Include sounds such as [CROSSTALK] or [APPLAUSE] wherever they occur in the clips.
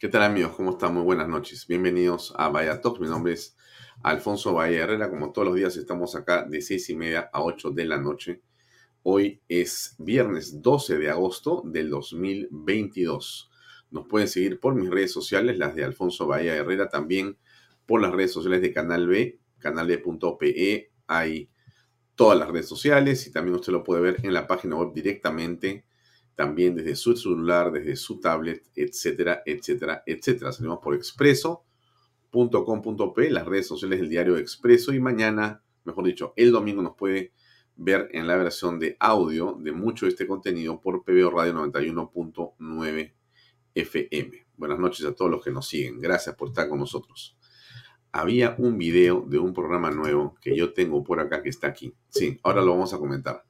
¿Qué tal amigos? ¿Cómo están? Muy buenas noches. Bienvenidos a Vaya Talks. Mi nombre es Alfonso Valle Herrera. Como todos los días estamos acá de seis y media a 8 de la noche. Hoy es viernes 12 de agosto del 2022. Nos pueden seguir por mis redes sociales, las de Alfonso Bahía Herrera, también por las redes sociales de Canal B, canalb.pe. Hay todas las redes sociales y también usted lo puede ver en la página web directamente también desde su celular, desde su tablet, etcétera, etcétera, etcétera. Salimos por expreso.com.p, las redes sociales del diario Expreso y mañana, mejor dicho, el domingo nos puede ver en la versión de audio de mucho de este contenido por PBO Radio 91.9 FM. Buenas noches a todos los que nos siguen. Gracias por estar con nosotros. Había un video de un programa nuevo que yo tengo por acá que está aquí. Sí, ahora lo vamos a comentar.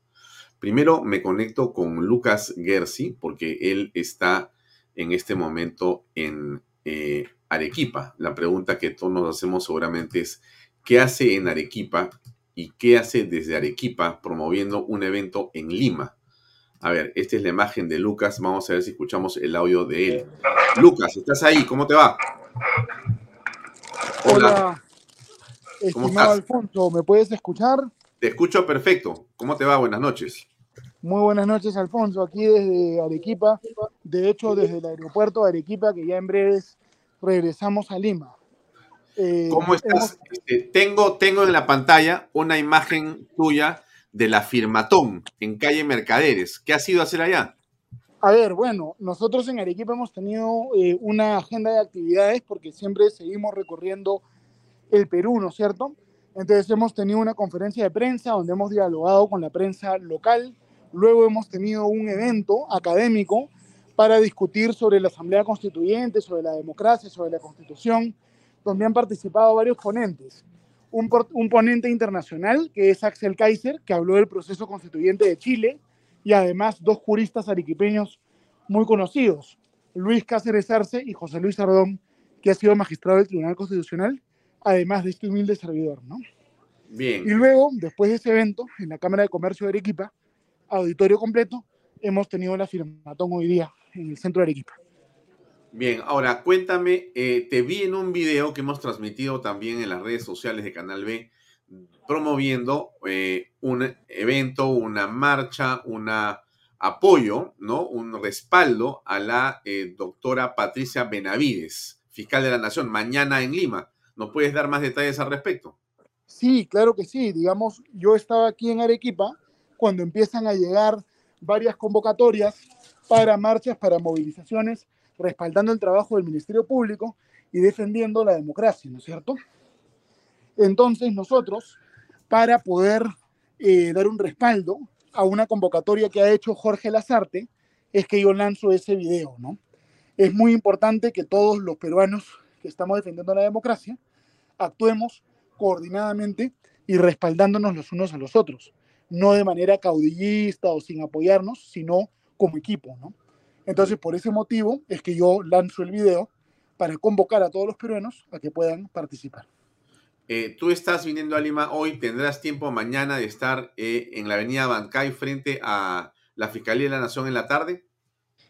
Primero me conecto con Lucas Gersi porque él está en este momento en eh, Arequipa. La pregunta que todos nos hacemos seguramente es, ¿qué hace en Arequipa y qué hace desde Arequipa promoviendo un evento en Lima? A ver, esta es la imagen de Lucas. Vamos a ver si escuchamos el audio de él. Lucas, ¿estás ahí? ¿Cómo te va? Hola. ¿Cómo estás? Alfonso, ¿me puedes escuchar? Te escucho perfecto. ¿Cómo te va? Buenas noches. Muy buenas noches, Alfonso, aquí desde Arequipa, de hecho desde el aeropuerto de Arequipa, que ya en breves regresamos a Lima. Eh, ¿Cómo estás? Este, tengo, tengo en la pantalla una imagen tuya de la Firmatón en calle Mercaderes. ¿Qué has ido a hacer allá? A ver, bueno, nosotros en Arequipa hemos tenido eh, una agenda de actividades porque siempre seguimos recorriendo el Perú, ¿no es cierto? Entonces hemos tenido una conferencia de prensa donde hemos dialogado con la prensa local. Luego hemos tenido un evento académico para discutir sobre la Asamblea Constituyente, sobre la democracia, sobre la Constitución, donde han participado varios ponentes. Un, un ponente internacional, que es Axel Kaiser, que habló del proceso constituyente de Chile, y además dos juristas arequipeños muy conocidos, Luis Cáceres Arce y José Luis Ardón, que ha sido magistrado del Tribunal Constitucional además de este humilde servidor, ¿no? Bien. Y luego, después de ese evento, en la Cámara de Comercio de Arequipa, auditorio completo, hemos tenido la firmatón hoy día en el centro de Arequipa. Bien, ahora cuéntame, eh, te vi en un video que hemos transmitido también en las redes sociales de Canal B, promoviendo eh, un evento, una marcha, un apoyo, ¿no? Un respaldo a la eh, doctora Patricia Benavides, fiscal de la Nación, mañana en Lima. ¿Nos puedes dar más detalles al respecto? Sí, claro que sí. Digamos, yo estaba aquí en Arequipa cuando empiezan a llegar varias convocatorias para marchas, para movilizaciones, respaldando el trabajo del Ministerio Público y defendiendo la democracia, ¿no es cierto? Entonces nosotros, para poder eh, dar un respaldo a una convocatoria que ha hecho Jorge Lazarte, es que yo lanzo ese video, ¿no? Es muy importante que todos los peruanos que estamos defendiendo la democracia actuemos coordinadamente y respaldándonos los unos a los otros, no de manera caudillista o sin apoyarnos, sino como equipo, ¿no? Entonces, por ese motivo es que yo lanzo el video para convocar a todos los peruanos a que puedan participar. Eh, tú estás viniendo a Lima hoy, tendrás tiempo mañana de estar eh, en la avenida Bancay frente a la Fiscalía de la Nación en la tarde.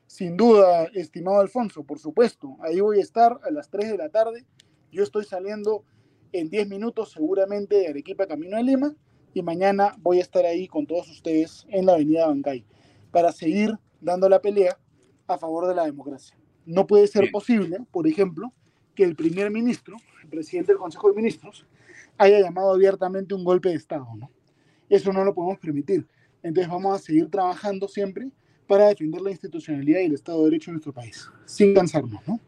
Sin duda, estimado Alfonso, por supuesto. Ahí voy a estar a las 3 de la tarde. Yo estoy saliendo en 10 minutos seguramente de Arequipa Camino a Lima y mañana voy a estar ahí con todos ustedes en la avenida Bancay para seguir dando la pelea a favor de la democracia. No puede ser posible, por ejemplo, que el primer ministro, el presidente del Consejo de Ministros, haya llamado abiertamente un golpe de Estado. ¿no? Eso no lo podemos permitir. Entonces vamos a seguir trabajando siempre para defender la institucionalidad y el Estado de Derecho en nuestro país, sin cansarnos. ¿no?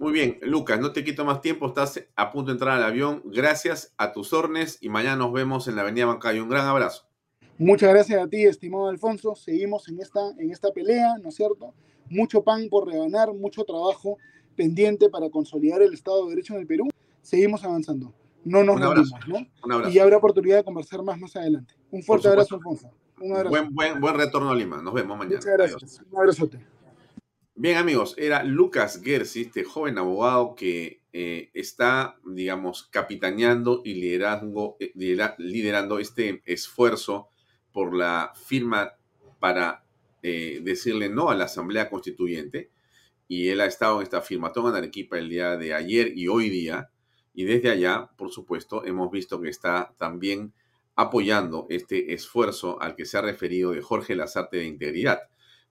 Muy bien, Lucas, no te quito más tiempo, estás a punto de entrar al avión. Gracias a tus órdenes y mañana nos vemos en la Avenida Bancay. Un gran abrazo. Muchas gracias a ti, estimado Alfonso. Seguimos en esta, en esta pelea, ¿no es cierto? Mucho pan por reganar, mucho trabajo pendiente para consolidar el Estado de Derecho en el Perú, seguimos avanzando. No nos rendimos, ¿no? Y habrá oportunidad de conversar más más adelante. Un fuerte abrazo, Alfonso. Un abrazo. Buen, buen, buen retorno a Lima. Nos vemos mañana. Muchas gracias. Un abrazote. Bien, amigos, era Lucas Gersi, este joven abogado que eh, está, digamos, capitaneando y liderando, eh, liderando este esfuerzo por la firma para eh, decirle no a la Asamblea Constituyente y él ha estado en esta afirmación en Arequipa el día de ayer y hoy día. Y desde allá, por supuesto, hemos visto que está también apoyando este esfuerzo al que se ha referido de Jorge Lazarte de Integridad.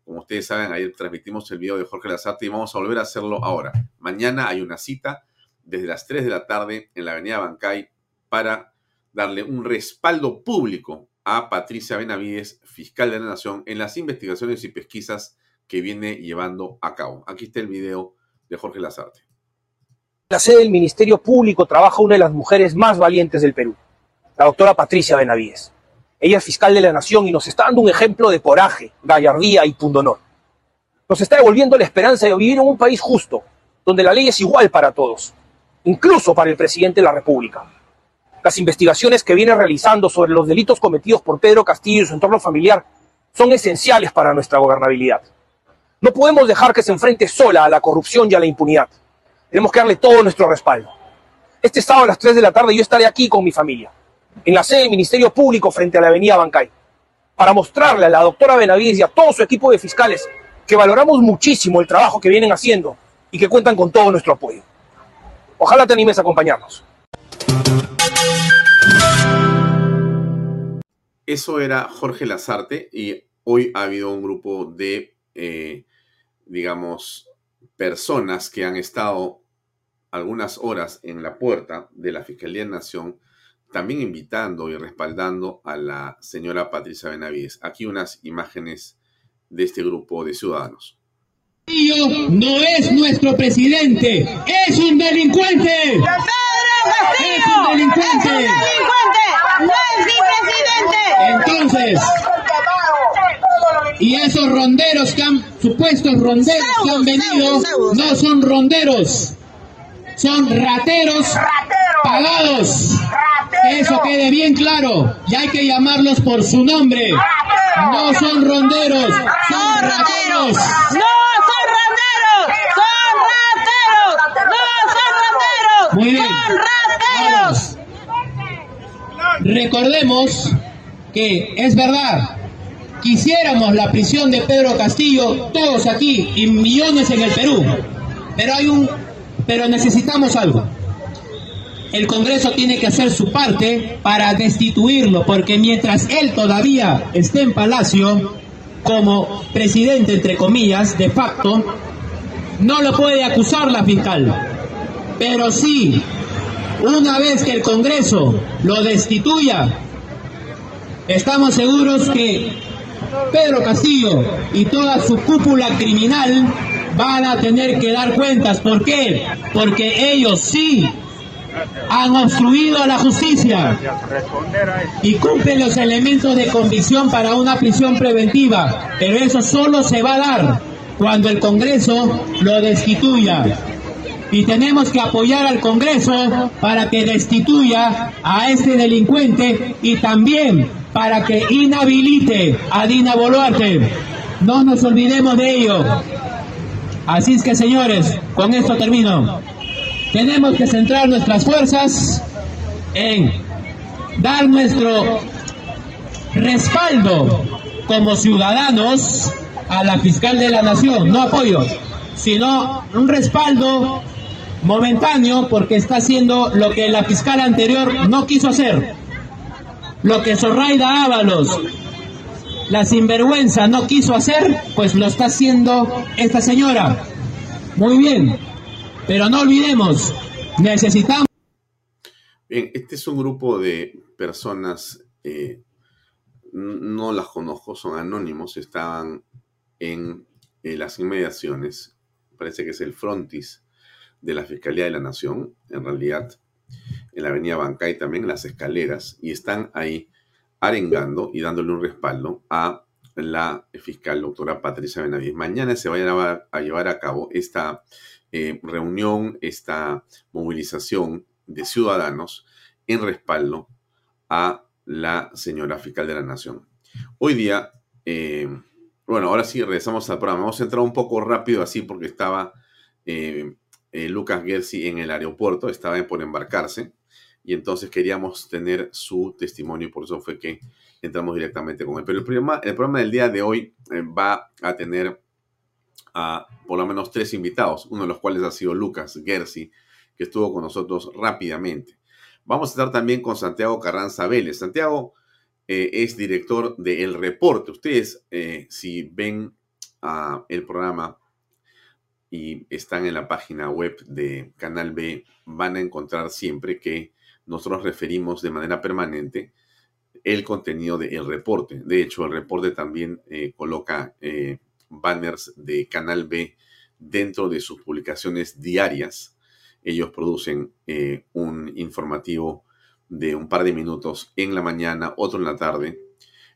Como ustedes saben, ayer transmitimos el video de Jorge Lazarte y vamos a volver a hacerlo ahora. Mañana hay una cita desde las 3 de la tarde en la avenida Bancay para darle un respaldo público a Patricia Benavides, fiscal de la Nación, en las investigaciones y pesquisas que viene llevando a cabo. Aquí está el video de Jorge Lazarte. La sede del Ministerio Público trabaja una de las mujeres más valientes del Perú, la doctora Patricia Benavides. Ella es fiscal de la Nación y nos está dando un ejemplo de coraje, gallardía y pundonor. Nos está devolviendo la esperanza de vivir en un país justo, donde la ley es igual para todos, incluso para el presidente de la República. Las investigaciones que viene realizando sobre los delitos cometidos por Pedro Castillo y su entorno familiar son esenciales para nuestra gobernabilidad. No podemos dejar que se enfrente sola a la corrupción y a la impunidad. Tenemos que darle todo nuestro respaldo. Este sábado a las 3 de la tarde yo estaré aquí con mi familia, en la sede del Ministerio Público frente a la avenida Bancay, para mostrarle a la doctora Benavides y a todo su equipo de fiscales que valoramos muchísimo el trabajo que vienen haciendo y que cuentan con todo nuestro apoyo. Ojalá te animes a acompañarnos. Eso era Jorge Lazarte y hoy ha habido un grupo de eh, digamos, personas que han estado algunas horas en la puerta de la Fiscalía Nación, también invitando y respaldando a la señora Patricia Benavides. Aquí unas imágenes de este grupo de ciudadanos. No es nuestro presidente, es un delincuente. Es un delincuente. Es un delincuente. No es mi presidente. Entonces, y esos ronderos que han, supuestos ronderos que han venido, no son ronderos, son rateros pagados. Eso quede bien claro. Y hay que llamarlos por su nombre. No son ronderos, son rateros. No son ronderos, son rateros. No son ronderos, Muy bien. son rateros. Recordemos que es verdad, Quisiéramos la prisión de Pedro Castillo, todos aquí y millones en el Perú. Pero hay un pero necesitamos algo. El Congreso tiene que hacer su parte para destituirlo, porque mientras él todavía esté en Palacio, como presidente, entre comillas, de facto, no lo puede acusar la fiscal. Pero sí, una vez que el Congreso lo destituya, estamos seguros que Pedro Castillo y toda su cúpula criminal van a tener que dar cuentas. ¿Por qué? Porque ellos sí han obstruido la justicia y cumplen los elementos de convicción para una prisión preventiva. Pero eso solo se va a dar cuando el Congreso lo destituya. Y tenemos que apoyar al Congreso para que destituya a este delincuente y también para que inhabilite a Dina Boluarte. No nos olvidemos de ello. Así es que señores, con esto termino. Tenemos que centrar nuestras fuerzas en dar nuestro respaldo como ciudadanos a la fiscal de la nación, no apoyo, sino un respaldo momentáneo porque está haciendo lo que la fiscal anterior no quiso hacer, lo que Zorraida Ábalos, la sinvergüenza, no quiso hacer, pues lo está haciendo esta señora. Muy bien, pero no olvidemos, necesitamos... Bien, este es un grupo de personas, eh, no las conozco, son anónimos, estaban en eh, las inmediaciones, parece que es el frontis de la Fiscalía de la Nación, en realidad en la Avenida Bancay también, en las escaleras, y están ahí arengando y dándole un respaldo a la fiscal doctora Patricia Benavides. Mañana se va a llevar a cabo esta eh, reunión, esta movilización de ciudadanos en respaldo a la señora fiscal de la Nación. Hoy día, eh, bueno, ahora sí regresamos al programa. Vamos a entrar un poco rápido así porque estaba eh, Lucas Gersi en el aeropuerto, estaba por embarcarse y entonces queríamos tener su testimonio y por eso fue que entramos directamente con él. Pero el programa, el programa del día de hoy va a tener a por lo menos tres invitados, uno de los cuales ha sido Lucas Gersi, que estuvo con nosotros rápidamente. Vamos a estar también con Santiago Carranza Vélez. Santiago eh, es director de El Reporte. Ustedes, eh, si ven uh, el programa y están en la página web de Canal B, van a encontrar siempre que nosotros referimos de manera permanente el contenido del reporte. De hecho, el reporte también eh, coloca banners de Canal B dentro de sus publicaciones diarias. Ellos producen eh, un informativo de un par de minutos en la mañana, otro en la tarde,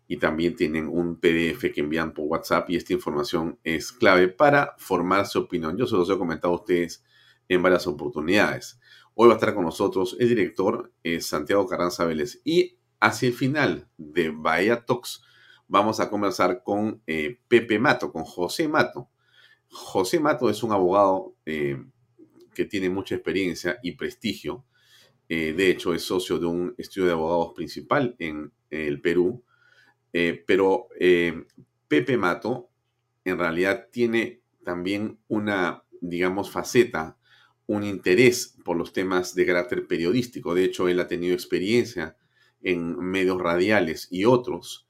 y también tienen un PDF que envían por WhatsApp y esta información es clave para formar su opinión. Yo se los he comentado a ustedes en varias oportunidades. Hoy va a estar con nosotros el director Santiago Carranza Vélez. Y hacia el final de Bahía Talks vamos a conversar con eh, Pepe Mato, con José Mato. José Mato es un abogado eh, que tiene mucha experiencia y prestigio. Eh, de hecho, es socio de un estudio de abogados principal en el Perú. pero Pepe Mato en realidad tiene también una, digamos, faceta un interés por los temas de carácter periodístico. De hecho, él ha tenido experiencia en medios radiales y otros.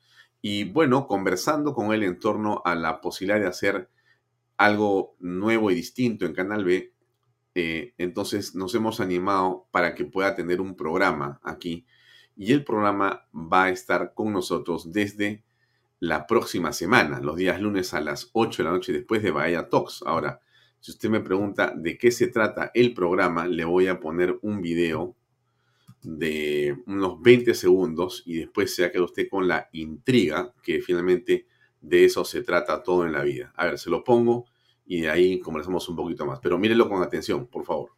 Y bueno, conversando con él en torno a la posibilidad de hacer algo nuevo y distinto en Canal B, eh, entonces nos hemos animado para que pueda tener un programa aquí. Y el programa va a estar con nosotros desde la próxima semana, los días lunes a las 8 de la noche después de Bahía Talks. Ahora, si usted me pregunta de qué se trata el programa, le voy a poner un video de unos 20 segundos y después se va a quedar usted con la intriga que finalmente de eso se trata todo en la vida. A ver, se lo pongo y de ahí conversamos un poquito más. Pero mírenlo con atención, por favor.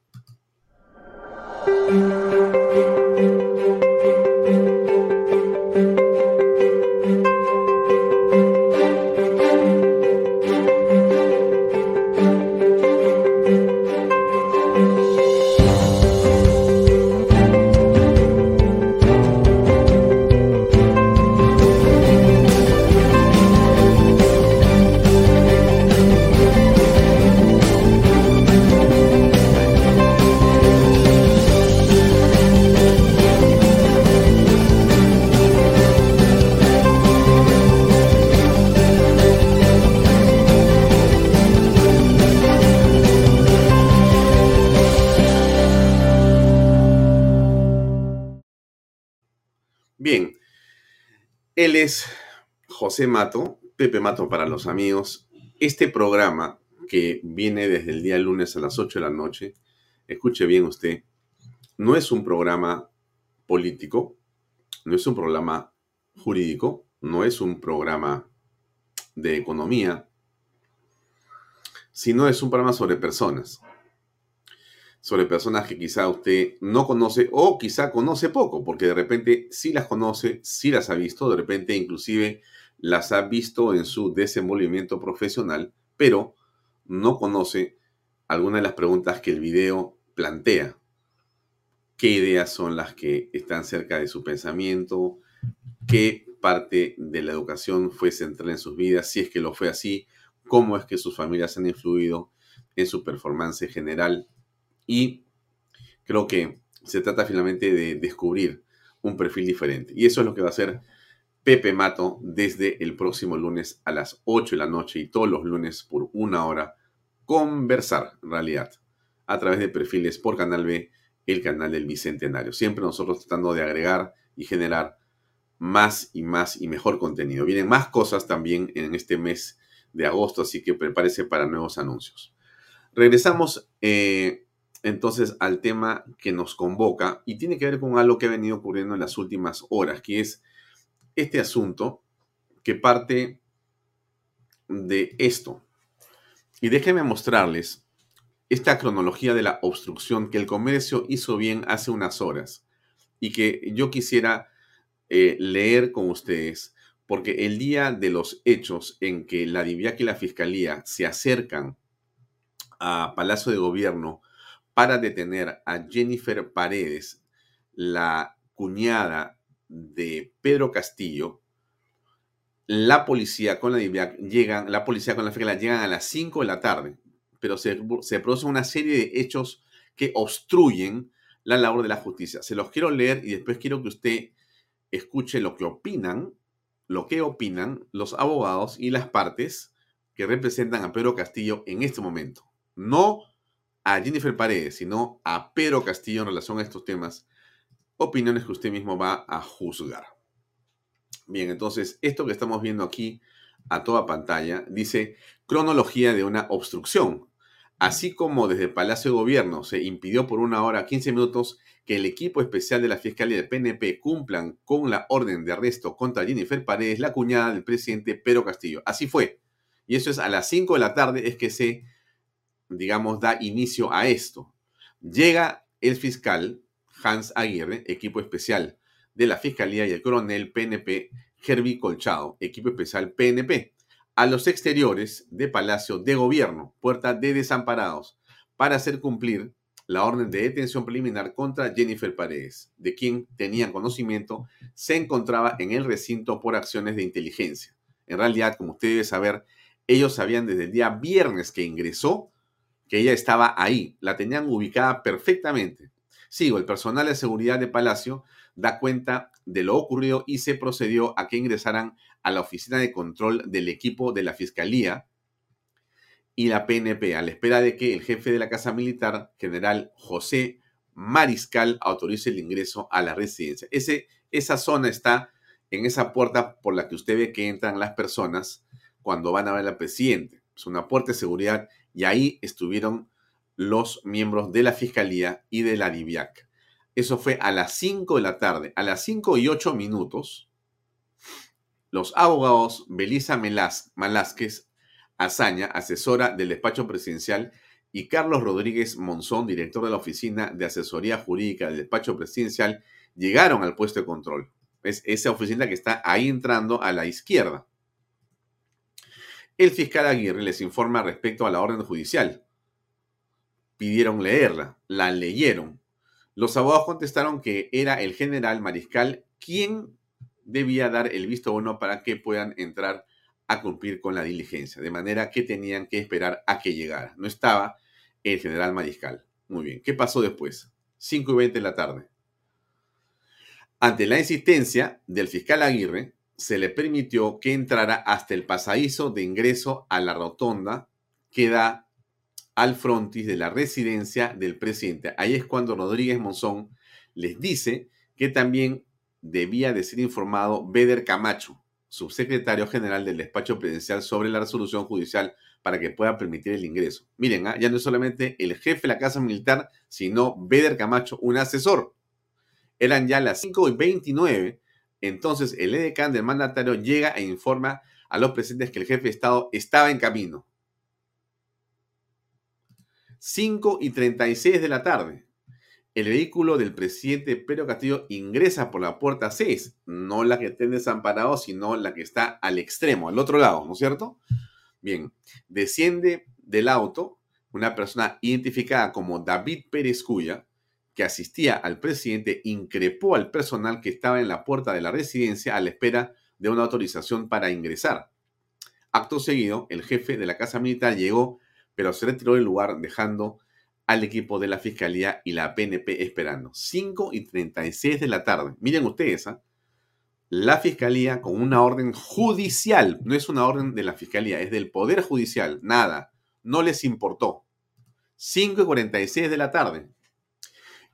Es José Mato, Pepe Mato para los amigos. Este programa que viene desde el día lunes a las 8 de la noche, escuche bien usted, no es un programa político, no es un programa jurídico, no es un programa de economía, sino es un programa sobre personas sobre personas que quizá usted no conoce o quizá conoce poco, porque de repente sí las conoce, sí las ha visto, de repente inclusive las ha visto en su desenvolvimiento profesional, pero no conoce algunas de las preguntas que el video plantea. ¿Qué ideas son las que están cerca de su pensamiento? ¿Qué parte de la educación fue central en sus vidas? Si es que lo fue así, ¿cómo es que sus familias han influido en su performance general? Y creo que se trata finalmente de descubrir un perfil diferente. Y eso es lo que va a hacer Pepe Mato desde el próximo lunes a las 8 de la noche y todos los lunes por una hora. Conversar, en realidad, a través de perfiles por Canal B, el canal del Bicentenario. Siempre nosotros tratando de agregar y generar más y más y mejor contenido. Vienen más cosas también en este mes de agosto, así que prepárese para nuevos anuncios. Regresamos eh, entonces al tema que nos convoca y tiene que ver con algo que ha venido ocurriendo en las últimas horas, que es este asunto que parte de esto. Y déjenme mostrarles esta cronología de la obstrucción que el comercio hizo bien hace unas horas y que yo quisiera eh, leer con ustedes, porque el día de los hechos en que la DIVIAC y la Fiscalía se acercan a Palacio de Gobierno para detener a Jennifer Paredes, la cuñada de Pedro Castillo, la policía con la llegan, la policía con la FECLA llegan a las 5 de la tarde, pero se, se produce una serie de hechos que obstruyen la labor de la justicia. Se los quiero leer y después quiero que usted escuche lo que opinan, lo que opinan los abogados y las partes que representan a Pedro Castillo en este momento. No a Jennifer Paredes, sino a Pedro Castillo en relación a estos temas, opiniones que usted mismo va a juzgar. Bien, entonces, esto que estamos viendo aquí a toda pantalla dice cronología de una obstrucción. Así como desde Palacio de Gobierno se impidió por una hora 15 minutos que el equipo especial de la Fiscalía del PNP cumplan con la orden de arresto contra Jennifer Paredes, la cuñada del presidente Pedro Castillo. Así fue. Y eso es a las 5 de la tarde es que se digamos, da inicio a esto. Llega el fiscal Hans Aguirre, equipo especial de la Fiscalía, y el coronel PNP Herbie Colchado, equipo especial PNP, a los exteriores de Palacio de Gobierno, puerta de desamparados, para hacer cumplir la orden de detención preliminar contra Jennifer Paredes, de quien tenían conocimiento, se encontraba en el recinto por acciones de inteligencia. En realidad, como usted debe saber, ellos sabían desde el día viernes que ingresó que ella estaba ahí, la tenían ubicada perfectamente. Sigo, el personal de seguridad de Palacio da cuenta de lo ocurrido y se procedió a que ingresaran a la oficina de control del equipo de la Fiscalía y la PNP, a la espera de que el jefe de la Casa Militar, general José Mariscal, autorice el ingreso a la residencia. Esa zona está en esa puerta por la que usted ve que entran las personas cuando van a ver al presidente. Es una puerta de seguridad y ahí estuvieron los miembros de la Fiscalía y de la DIVIAC. Eso fue a las 5 de la tarde. A las 5 y 8 minutos, los abogados Belisa Malásquez Azaña, asesora del despacho presidencial, y Carlos Rodríguez Monzón, director de la Oficina de Asesoría Jurídica del despacho presidencial, llegaron al puesto de control. Es esa oficina que está ahí entrando a la izquierda. El fiscal Aguirre les informa respecto a la orden judicial. Pidieron leerla, la leyeron. Los abogados contestaron que era el general mariscal quien debía dar el visto bueno para que puedan entrar a cumplir con la diligencia, de manera que tenían que esperar a que llegara. No estaba el general mariscal. Muy bien, ¿qué pasó después? 5 y 20 de la tarde. Ante la insistencia del fiscal Aguirre, se le permitió que entrara hasta el pasadizo de ingreso a la rotonda que da al frontis de la residencia del presidente. Ahí es cuando Rodríguez Monzón les dice que también debía de ser informado Beder Camacho, subsecretario general del despacho presidencial, sobre la resolución judicial para que pueda permitir el ingreso. Miren, ¿ah? ya no es solamente el jefe de la Casa Militar, sino Beder Camacho, un asesor. Eran ya las 5 y 29 entonces el edecán del mandatario llega e informa a los presidentes que el jefe de Estado estaba en camino. 5 y 36 de la tarde. El vehículo del presidente Pedro Castillo ingresa por la puerta 6, no la que está desamparado, sino la que está al extremo, al otro lado, ¿no es cierto? Bien, desciende del auto, una persona identificada como David Pérez Cuya, que asistía al presidente, increpó al personal que estaba en la puerta de la residencia a la espera de una autorización para ingresar. Acto seguido, el jefe de la Casa Militar llegó, pero se retiró del lugar dejando al equipo de la Fiscalía y la PNP esperando. 5 y 36 de la tarde. Miren ustedes, ¿ah? la Fiscalía con una orden judicial, no es una orden de la Fiscalía, es del Poder Judicial, nada, no les importó. 5 y 46 de la tarde.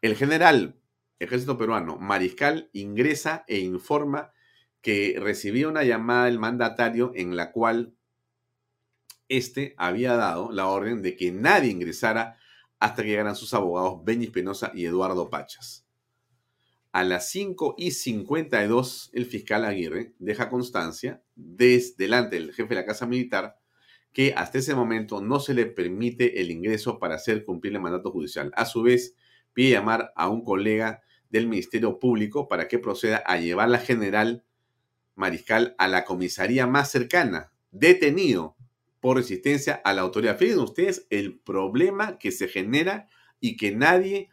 El general, ejército peruano, mariscal, ingresa e informa que recibió una llamada del mandatario en la cual este había dado la orden de que nadie ingresara hasta que llegaran sus abogados Benny Espinosa y Eduardo Pachas. A las 5 y 52, el fiscal Aguirre deja constancia desde delante del jefe de la Casa Militar que hasta ese momento no se le permite el ingreso para hacer cumplir el mandato judicial. A su vez, pide llamar a un colega del Ministerio Público para que proceda a llevar la general Mariscal a la comisaría más cercana, detenido por resistencia a la autoridad. Fíjense ustedes el problema que se genera y que nadie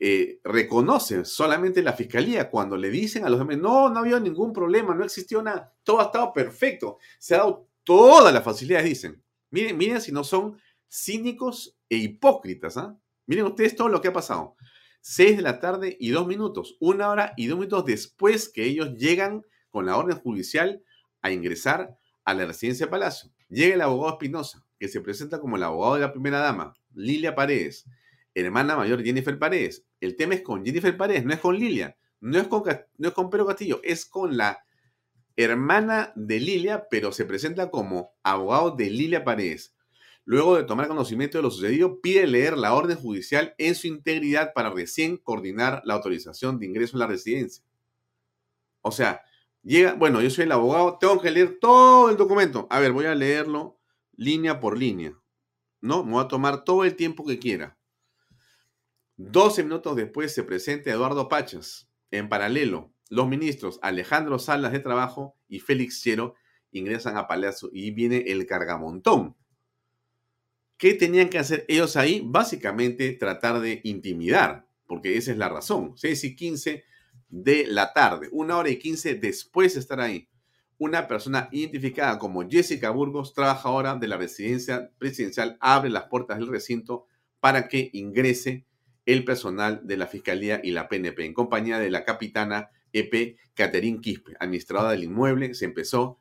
eh, reconoce, solamente la fiscalía, cuando le dicen a los demás, no, no había ningún problema, no existió nada, todo ha estado perfecto, se ha dado todas las facilidades, dicen. Miren, miren si no son cínicos e hipócritas. ¿ah? Miren ustedes todo lo que ha pasado. Seis de la tarde y dos minutos, una hora y dos minutos después que ellos llegan con la orden judicial a ingresar a la residencia de Palacio. Llega el abogado Espinosa, que se presenta como el abogado de la primera dama, Lilia Paredes, hermana mayor Jennifer Paredes. El tema es con Jennifer Paredes, no es con Lilia, no es con, no es con Pedro Castillo, es con la hermana de Lilia, pero se presenta como abogado de Lilia Paredes. Luego de tomar conocimiento de lo sucedido, pide leer la orden judicial en su integridad para recién coordinar la autorización de ingreso a la residencia. O sea, Llega, bueno, yo soy el abogado, tengo que leer todo el documento. A ver, voy a leerlo línea por línea. ¿No? Me voy a tomar todo el tiempo que quiera. 12 minutos después se presenta Eduardo Pachas. En paralelo, los ministros Alejandro Salas de Trabajo y Félix Chiero ingresan a Palacio y viene el cargamontón. ¿Qué tenían que hacer ellos ahí? Básicamente tratar de intimidar, porque esa es la razón. 6 y 15 de la tarde, una hora y quince después de estar ahí. Una persona identificada como Jessica Burgos, trabajadora de la residencia presidencial, abre las puertas del recinto para que ingrese el personal de la Fiscalía y la PNP, en compañía de la capitana EP Catherine Quispe, administradora del inmueble, se empezó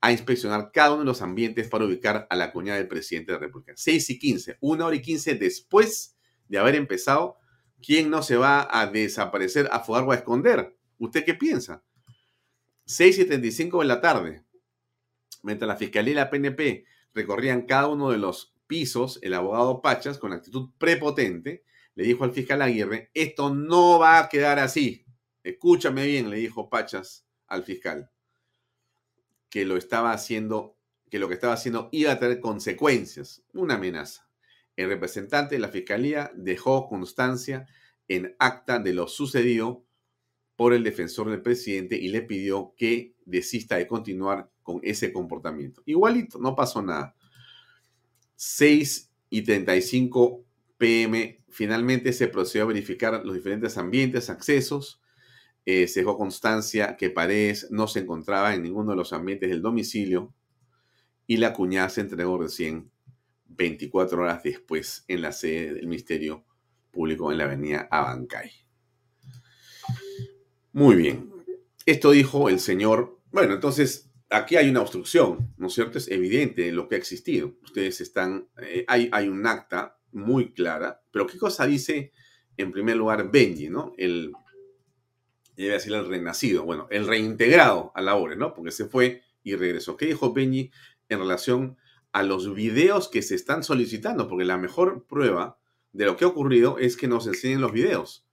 a inspeccionar cada uno de los ambientes para ubicar a la cuñada del presidente de la República. 6 y 15, una hora y 15 después de haber empezado ¿Quién no se va a desaparecer, a fugar o a esconder? ¿Usted qué piensa? 6 y 35 de la tarde, mientras la Fiscalía y la PNP recorrían cada uno de los pisos, el abogado Pachas, con actitud prepotente, le dijo al fiscal Aguirre, esto no va a quedar así. Escúchame bien, le dijo Pachas al fiscal, que lo estaba haciendo, que lo que estaba haciendo iba a tener consecuencias, una amenaza. El representante de la Fiscalía dejó constancia en acta de lo sucedido por el defensor del presidente y le pidió que desista de continuar con ese comportamiento. Igualito, no pasó nada. 6 y 35 pm, finalmente se procedió a verificar los diferentes ambientes, accesos. Eh, se dejó constancia que Paredes no se encontraba en ninguno de los ambientes del domicilio y la cuñada se entregó recién 24 horas después en la sede del Ministerio Público en la avenida Abancay. Muy bien. Esto dijo el señor. Bueno, entonces aquí hay una obstrucción, ¿no es cierto? Es evidente lo que ha existido. Ustedes están. Eh, hay, hay un acta muy clara, pero ¿qué cosa dice en primer lugar Benji, ¿no? El. Debe decir el renacido, bueno, el reintegrado a la obra, ¿no? Porque se fue y regresó. ¿Qué dijo Benji en relación a los videos que se están solicitando, porque la mejor prueba de lo que ha ocurrido es que nos enseñen los videos.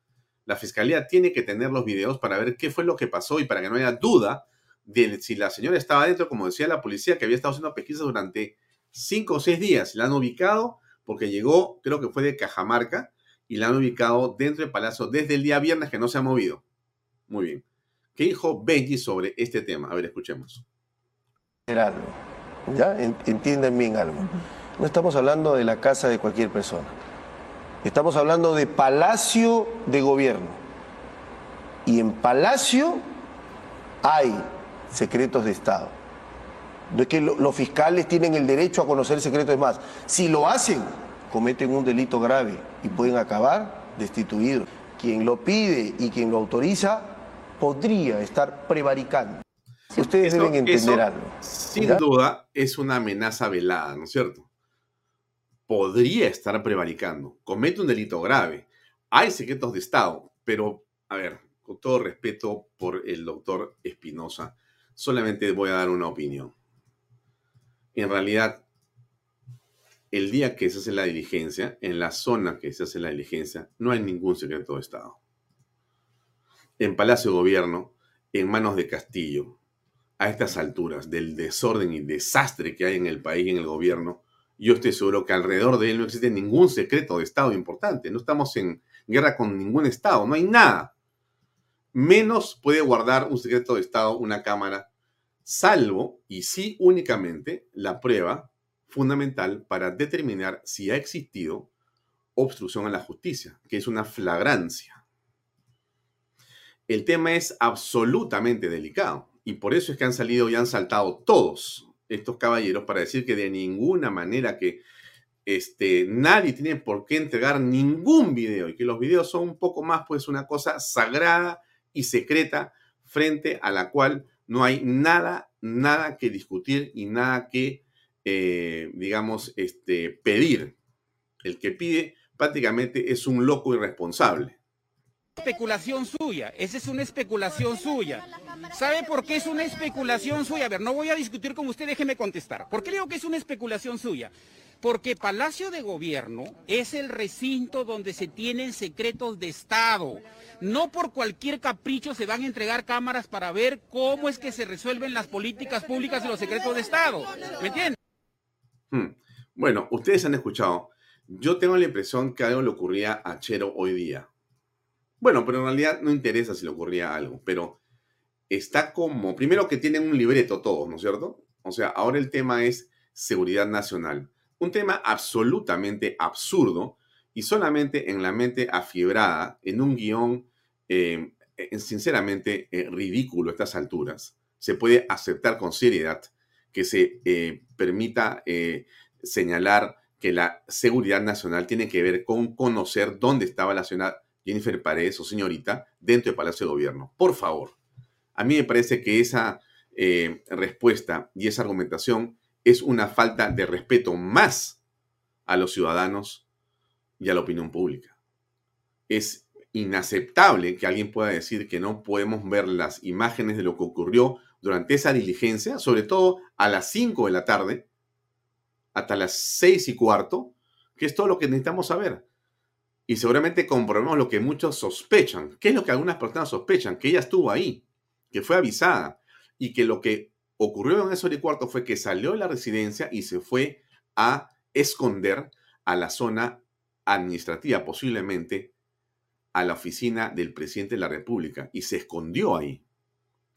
La fiscalía tiene que tener los videos para ver qué fue lo que pasó y para que no haya duda de si la señora estaba dentro, como decía la policía, que había estado haciendo pesquisas durante cinco o seis días. La han ubicado porque llegó, creo que fue de Cajamarca, y la han ubicado dentro del palacio desde el día viernes que no se ha movido. Muy bien. ¿Qué dijo Benji sobre este tema? A ver, escuchemos. ¿Ya? Entienden bien algo. No estamos hablando de la casa de cualquier persona. Estamos hablando de palacio de gobierno. Y en palacio hay secretos de Estado. No es que los fiscales tienen el derecho a conocer secretos más. Si lo hacen, cometen un delito grave y pueden acabar destituidos. Quien lo pide y quien lo autoriza podría estar prevaricando. Ustedes deben entender algo. Sin duda es una amenaza velada, ¿no es cierto? Podría estar prevaricando, comete un delito grave. Hay secretos de Estado, pero, a ver, con todo respeto por el doctor Espinosa, solamente voy a dar una opinión. En realidad, el día que se hace la diligencia, en la zona que se hace la diligencia, no hay ningún secreto de Estado. En Palacio de Gobierno, en manos de Castillo, a estas alturas del desorden y desastre que hay en el país y en el gobierno, yo estoy seguro que alrededor de él no existe ningún secreto de Estado importante. No estamos en guerra con ningún Estado, no hay nada. Menos puede guardar un secreto de Estado una Cámara, salvo y sí únicamente la prueba fundamental para determinar si ha existido obstrucción a la justicia, que es una flagrancia. El tema es absolutamente delicado y por eso es que han salido y han saltado todos estos caballeros para decir que de ninguna manera que este, nadie tiene por qué entregar ningún video y que los videos son un poco más pues una cosa sagrada y secreta frente a la cual no hay nada, nada que discutir y nada que eh, digamos, este, pedir. El que pide prácticamente es un loco irresponsable. Especulación suya, esa es una especulación suya. ¿Sabe por qué es una especulación suya? A ver, no voy a discutir con usted, déjeme contestar. ¿Por qué digo que es una especulación suya? Porque Palacio de Gobierno es el recinto donde se tienen secretos de Estado. No por cualquier capricho se van a entregar cámaras para ver cómo es que se resuelven las políticas públicas y los secretos de Estado. ¿Me entiende? Hmm. Bueno, ustedes han escuchado. Yo tengo la impresión que algo le ocurría a Chero hoy día. Bueno, pero en realidad no interesa si le ocurría algo, pero está como, primero que tienen un libreto todos, ¿no es cierto? O sea, ahora el tema es seguridad nacional. Un tema absolutamente absurdo y solamente en la mente afiebrada, en un guion eh, sinceramente eh, ridículo a estas alturas, se puede aceptar con seriedad que se eh, permita eh, señalar que la seguridad nacional tiene que ver con conocer dónde estaba la señora Jennifer Paredes o señorita dentro del Palacio de Gobierno. Por favor, a mí me parece que esa eh, respuesta y esa argumentación es una falta de respeto más a los ciudadanos y a la opinión pública. Es inaceptable que alguien pueda decir que no podemos ver las imágenes de lo que ocurrió durante esa diligencia, sobre todo a las 5 de la tarde, hasta las 6 y cuarto, que es todo lo que necesitamos saber. Y seguramente comprobemos lo que muchos sospechan. ¿Qué es lo que algunas personas sospechan? Que ella estuvo ahí, que fue avisada y que lo que ocurrió en ese cuarto fue que salió de la residencia y se fue a esconder a la zona administrativa, posiblemente a la oficina del presidente de la República, y se escondió ahí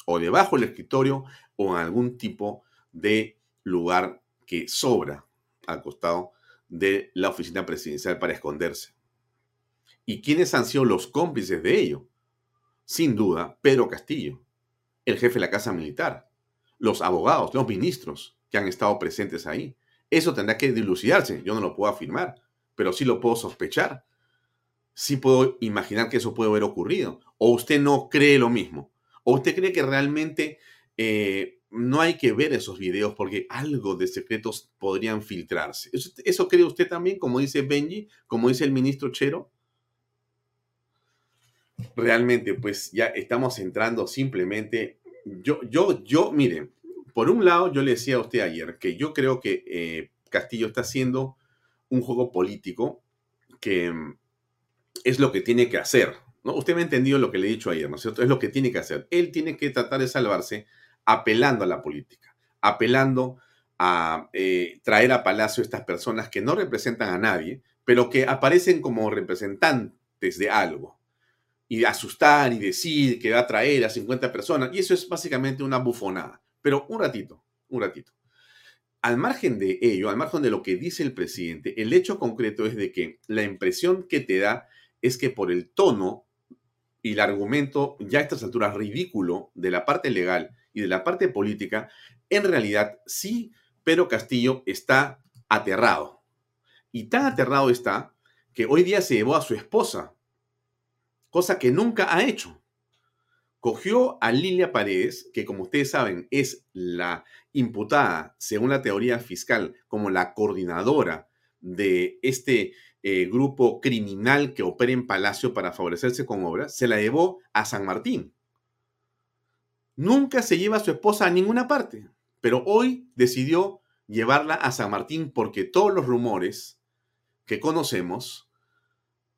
o debajo del escritorio o en algún tipo de lugar que sobra al costado de la oficina presidencial para esconderse. ¿Y quiénes han sido los cómplices de ello? Sin duda, Pedro Castillo, el jefe de la Casa Militar, los abogados, los ministros que han estado presentes ahí. Eso tendrá que dilucidarse. Yo no lo puedo afirmar, pero sí lo puedo sospechar. Sí puedo imaginar que eso puede haber ocurrido. ¿O usted no cree lo mismo? ¿O usted cree que realmente eh, no hay que ver esos videos porque algo de secretos podrían filtrarse? ¿Eso, cree usted también, como dice Benji, como dice el ministro Chero? Realmente, pues ya estamos entrando simplemente. Yo, yo, yo, mire, por un lado, yo le decía a usted ayer que yo creo que eh, Castillo está haciendo un juego político que mm, es lo que tiene que hacer, Usted me ha entendido lo que le he dicho ayer, ¿no es cierto? Es lo que tiene que hacer. Él tiene que tratar de salvarse apelando a la política, apelando a eh, traer a Palacio estas personas que no representan a nadie, pero que aparecen como representantes de algo. Y asustar y decir que va a traer a 50 personas. Y eso es básicamente una bufonada. Pero un ratito, un ratito. al margen de ello, al margen de lo que dice el presidente, el hecho concreto es de que la impresión que te da es que por el tono y el argumento ya a estas alturas ridículo de la parte legal y de la parte política, en realidad sí, Pedro Castillo está aterrado. Y tan aterrado está que hoy día se llevó a su esposa, cosa que nunca ha hecho. Cogió a Lilia Paredes, que como ustedes saben es la imputada, según la teoría fiscal, como la coordinadora de este eh, grupo criminal que opera en Palacio para favorecerse con obras, se la llevó a San Martín. Nunca se lleva a su esposa a ninguna parte, pero hoy decidió llevarla a San Martín porque todos los rumores que conocemos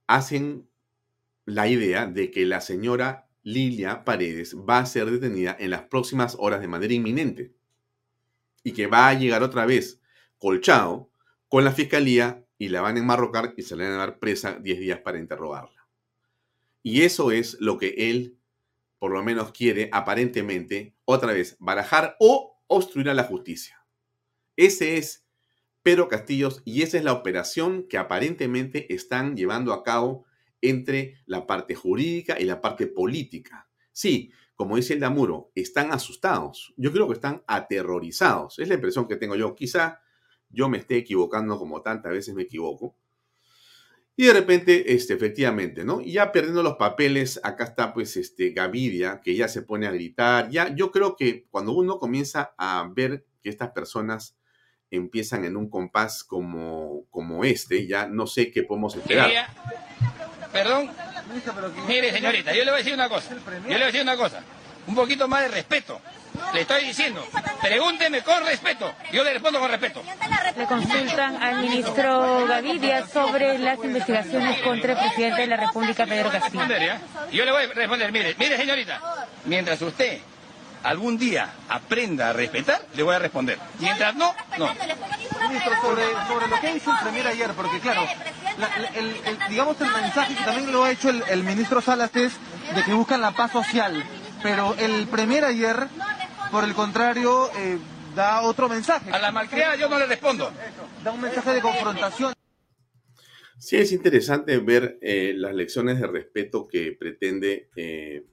hacen la idea de que la señora Lilia Paredes va a ser detenida en las próximas horas de manera inminente y que va a llegar otra vez colchado con la fiscalía y la van a enmarrocar y se le van a dar presa 10 días para interrogarla. Y eso es lo que él, por lo menos, quiere aparentemente, otra vez, barajar o obstruir a la justicia. Ese es Pedro Castillos y esa es la operación que aparentemente están llevando a cabo entre la parte jurídica y la parte política. Sí, como dice el Damuro, están asustados. Yo creo que están aterrorizados. Es la impresión que tengo yo. Quizá yo me esté equivocando como tantas veces me equivoco. Y de repente, este, efectivamente, ¿no? Ya perdiendo los papeles, acá está pues este Gavidia, que ya se pone a gritar. Ya, yo creo que cuando uno comienza a ver que estas personas empiezan en un compás como, como este, ya no sé qué podemos esperar. Perdón. Mire, señorita, yo le voy a decir una cosa. Yo le voy a decir una cosa. Un poquito más de respeto. Le estoy diciendo, pregúnteme con respeto. Yo le respondo con respeto. Le consultan al ministro Gavidia sobre las investigaciones contra el presidente de la República, Pedro Castillo. Yo le voy a responder, mire, mire señorita, mientras usted algún día aprenda a respetar, le voy a responder. Mientras no, no. Ministro, sobre, sobre lo que hizo el Premier ayer, porque claro, el, digamos el mensaje que también lo ha hecho el, ministro Salas es de que buscan la paz social, pero el Premier ayer, por el contrario, eh, da otro mensaje. A la malcriada yo no le respondo. Da un mensaje de confrontación. Sí, es interesante ver eh, las lecciones de respeto que pretende eh,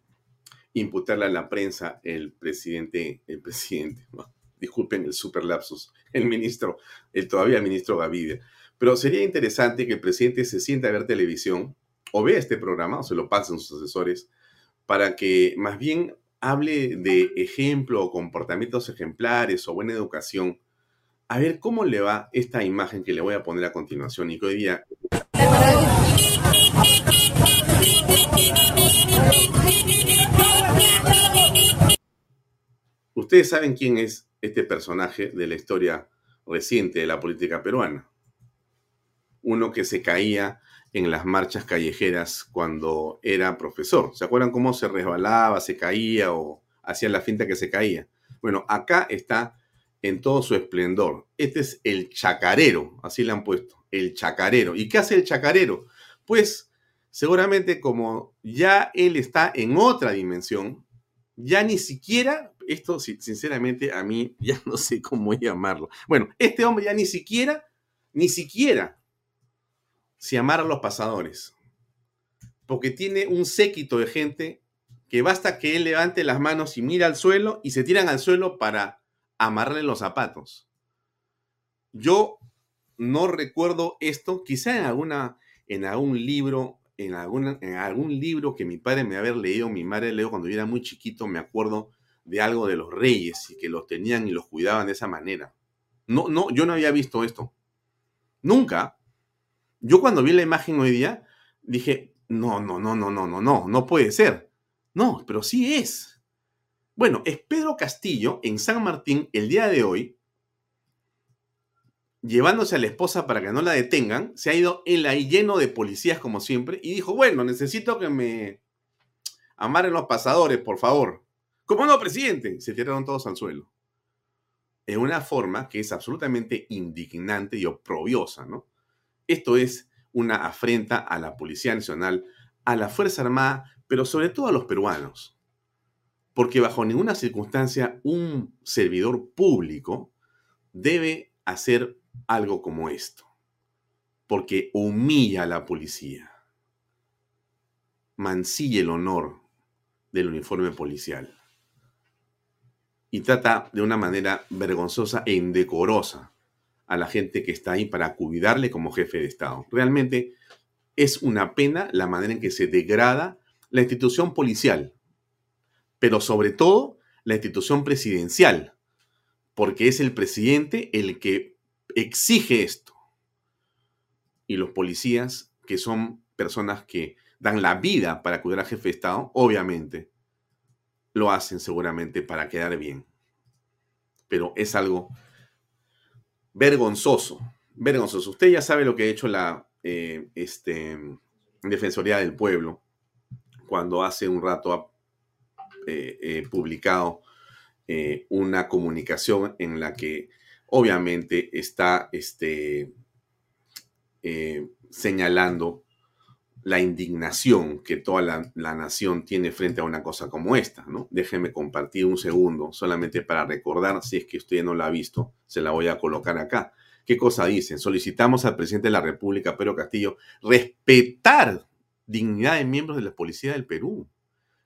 imputarle a la prensa el presidente, el presidente, [LAUGHS] disculpen el superlapsus, el ministro, el todavía ministro Gavidia. Pero sería interesante que el presidente se sienta a ver televisión o vea este programa o se lo pasen sus asesores para que más bien hable de ejemplo o comportamientos ejemplares o buena educación. A ver cómo le va esta imagen que le voy a poner a continuación y que hoy día... Ustedes saben quién es este personaje de la historia reciente de la política peruana. Uno que se caía en las marchas callejeras cuando era profesor. ¿Se acuerdan cómo se resbalaba, se caía o hacía la finta que se caía? Bueno, acá está en todo su esplendor. Este es el chacarero, así le han puesto, el chacarero. ¿Y qué hace el chacarero? Pues seguramente como ya él está en otra dimensión, ya ni siquiera esto sinceramente a mí [LAUGHS] ya no sé cómo llamarlo. Bueno, este hombre ya ni siquiera, ni siquiera se amara a los pasadores. Porque tiene un séquito de gente que basta que él levante las manos y mira al suelo y se tiran al suelo para amarrarle los zapatos. Yo no recuerdo esto, quizá en alguna en algún libro, en, alguna, en algún libro que mi padre me había leído, mi madre leo cuando yo era muy chiquito, me acuerdo de algo de los reyes y que los tenían y los cuidaban de esa manera. No, no, yo no había visto esto. Nunca. Yo cuando vi la imagen hoy día dije, no, no, no, no, no, no, no, no puede ser. No, pero sí es. Bueno, es Pedro Castillo en San Martín el día de hoy, llevándose a la esposa para que no la detengan, se ha ido él ahí lleno de policías como siempre y dijo, bueno, necesito que me amaren los pasadores, por favor. ¿Cómo no, presidente? Se tiraron todos al suelo. En una forma que es absolutamente indignante y oprobiosa, ¿no? Esto es una afrenta a la Policía Nacional, a la Fuerza Armada, pero sobre todo a los peruanos. Porque bajo ninguna circunstancia un servidor público debe hacer algo como esto, porque humilla a la policía, mancilla el honor del uniforme policial y trata de una manera vergonzosa e indecorosa a la gente que está ahí para cuidarle como jefe de Estado. Realmente es una pena la manera en que se degrada la institución policial, pero sobre todo la institución presidencial, porque es el presidente el que exige esto. Y los policías, que son personas que dan la vida para cuidar al jefe de Estado, obviamente lo hacen seguramente para quedar bien. Pero es algo vergonzoso, vergonzoso. Usted ya sabe lo que ha hecho la eh, este, Defensoría del Pueblo cuando hace un rato ha eh, eh, publicado una comunicación en la que obviamente está este, señalando la indignación que toda la, nación tiene frente a una cosa como esta, ¿no? Déjeme compartir un segundo, solamente para recordar, si es que usted no la ha visto, se la voy a colocar acá. ¿Qué cosa dicen? Solicitamos al presidente de la República, Pedro Castillo, respetar dignidad de miembros de la Policía del Perú,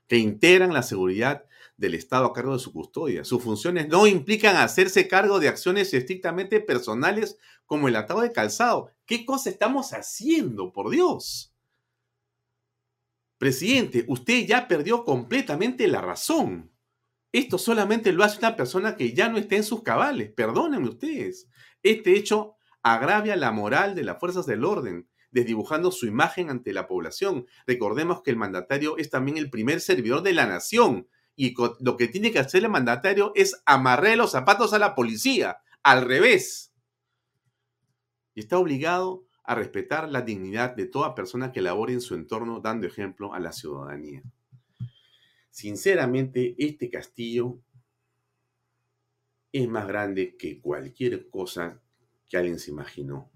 que integran la seguridad del Estado a cargo de su custodia. Sus funciones no implican hacerse cargo de acciones estrictamente personales como el atado de calzado. ¿Qué cosa estamos haciendo, por Dios? Presidente, usted ya perdió completamente la razón. Esto solamente lo hace una persona que ya no está en sus cabales. Perdónenme ustedes. Este hecho agravia la moral de las fuerzas del orden, desdibujando su imagen ante la población. Recordemos que el mandatario es también el primer servidor de la nación y lo que tiene que hacer el mandatario es amarrar los zapatos a la policía, al revés. Y está obligado a respetar la dignidad de toda persona que labore en su entorno dando ejemplo a la ciudadanía. Sinceramente, este castillo es más grande que cualquier cosa que alguien se imaginó.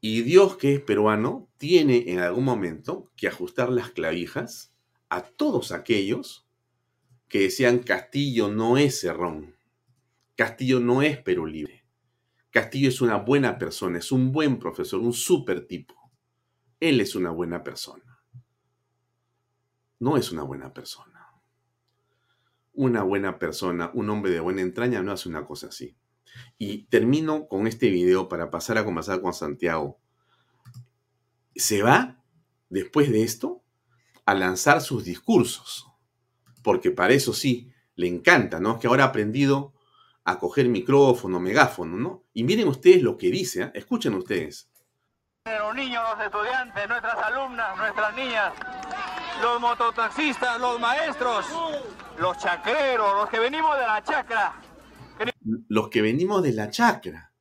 Y Dios, que es peruano, tiene en algún momento que ajustar las clavijas a todos aquellos que decían Castillo no es Cerrón, Castillo no es Perú Libre. Castillo es una buena persona, es un buen profesor, un súper tipo. Él es una buena persona. No es una buena persona. Una buena persona, un hombre de buena entraña no hace una cosa así. Y termino con este video para pasar a conversar con Santiago. Se va, después de esto, a lanzar sus discursos. Porque para eso sí, le encanta, ¿no? Que ahora ha aprendido a coger micrófono, megáfono, ¿no? Y miren ustedes lo que dice, ¿eh? escuchen ustedes. Los niños, los estudiantes, nuestras alumnas, nuestras niñas, los mototaxistas, los maestros, los chacreros, los que venimos de la chacra. Los que venimos de la chacra.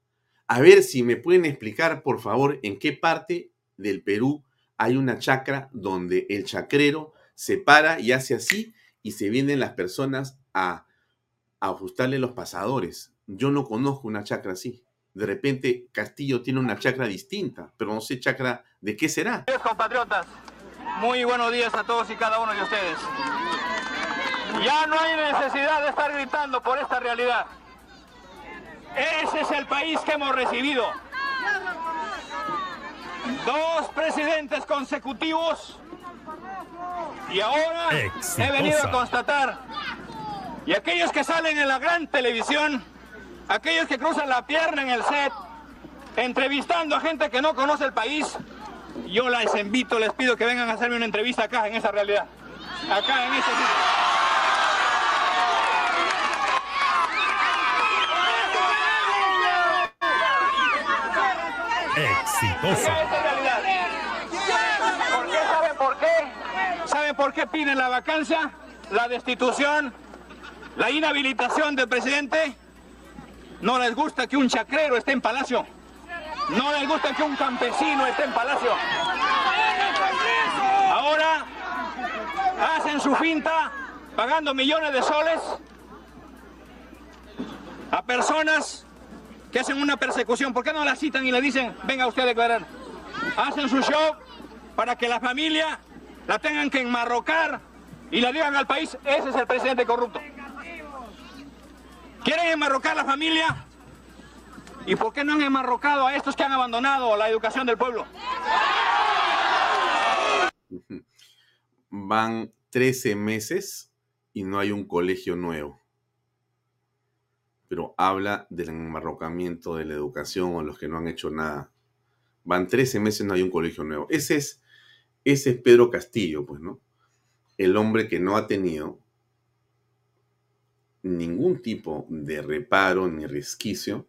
A ver si me pueden explicar, por favor, en qué parte del Perú hay una chacra donde el chacrero se para y hace así y se vienen las personas a ajustarle los pasadores. Yo no conozco una chacra así. De repente Castillo tiene una chacra distinta, pero no sé chacra de qué será. compatriotas, muy buenos días a todos y cada uno de ustedes. Ya no hay necesidad de estar gritando por esta realidad. Ese es el país que hemos recibido. Dos presidentes consecutivos y ahora he venido a constatar y aquellos que salen en la gran televisión, aquellos que cruzan la pierna en el set, entrevistando a gente que no conoce el país, yo les invito, les pido que vengan a hacerme una entrevista acá, en esa realidad. Acá, en este sitio. Exitosa. ¿Por qué? ¿Saben por qué? ¿Saben por qué piden la vacancia? La destitución la inhabilitación del presidente, no les gusta que un chacrero esté en palacio, no les gusta que un campesino esté en palacio. Ahora hacen su finta pagando millones de soles a personas que hacen una persecución. ¿Por qué no la citan y le dicen, venga usted a declarar? Hacen su show para que la familia la tengan que enmarrocar y le digan al país, ese es el presidente corrupto. ¿Quieren enmarrocar la familia? ¿Y por qué no han enmarrocado a estos que han abandonado la educación del pueblo? Van 13 meses y no hay un colegio nuevo. Pero habla del enmarrocamiento de la educación o los que no han hecho nada. Van 13 meses y no hay un colegio nuevo. Ese es, ese es Pedro Castillo, pues, ¿no? El hombre que no ha tenido ningún tipo de reparo ni resquicio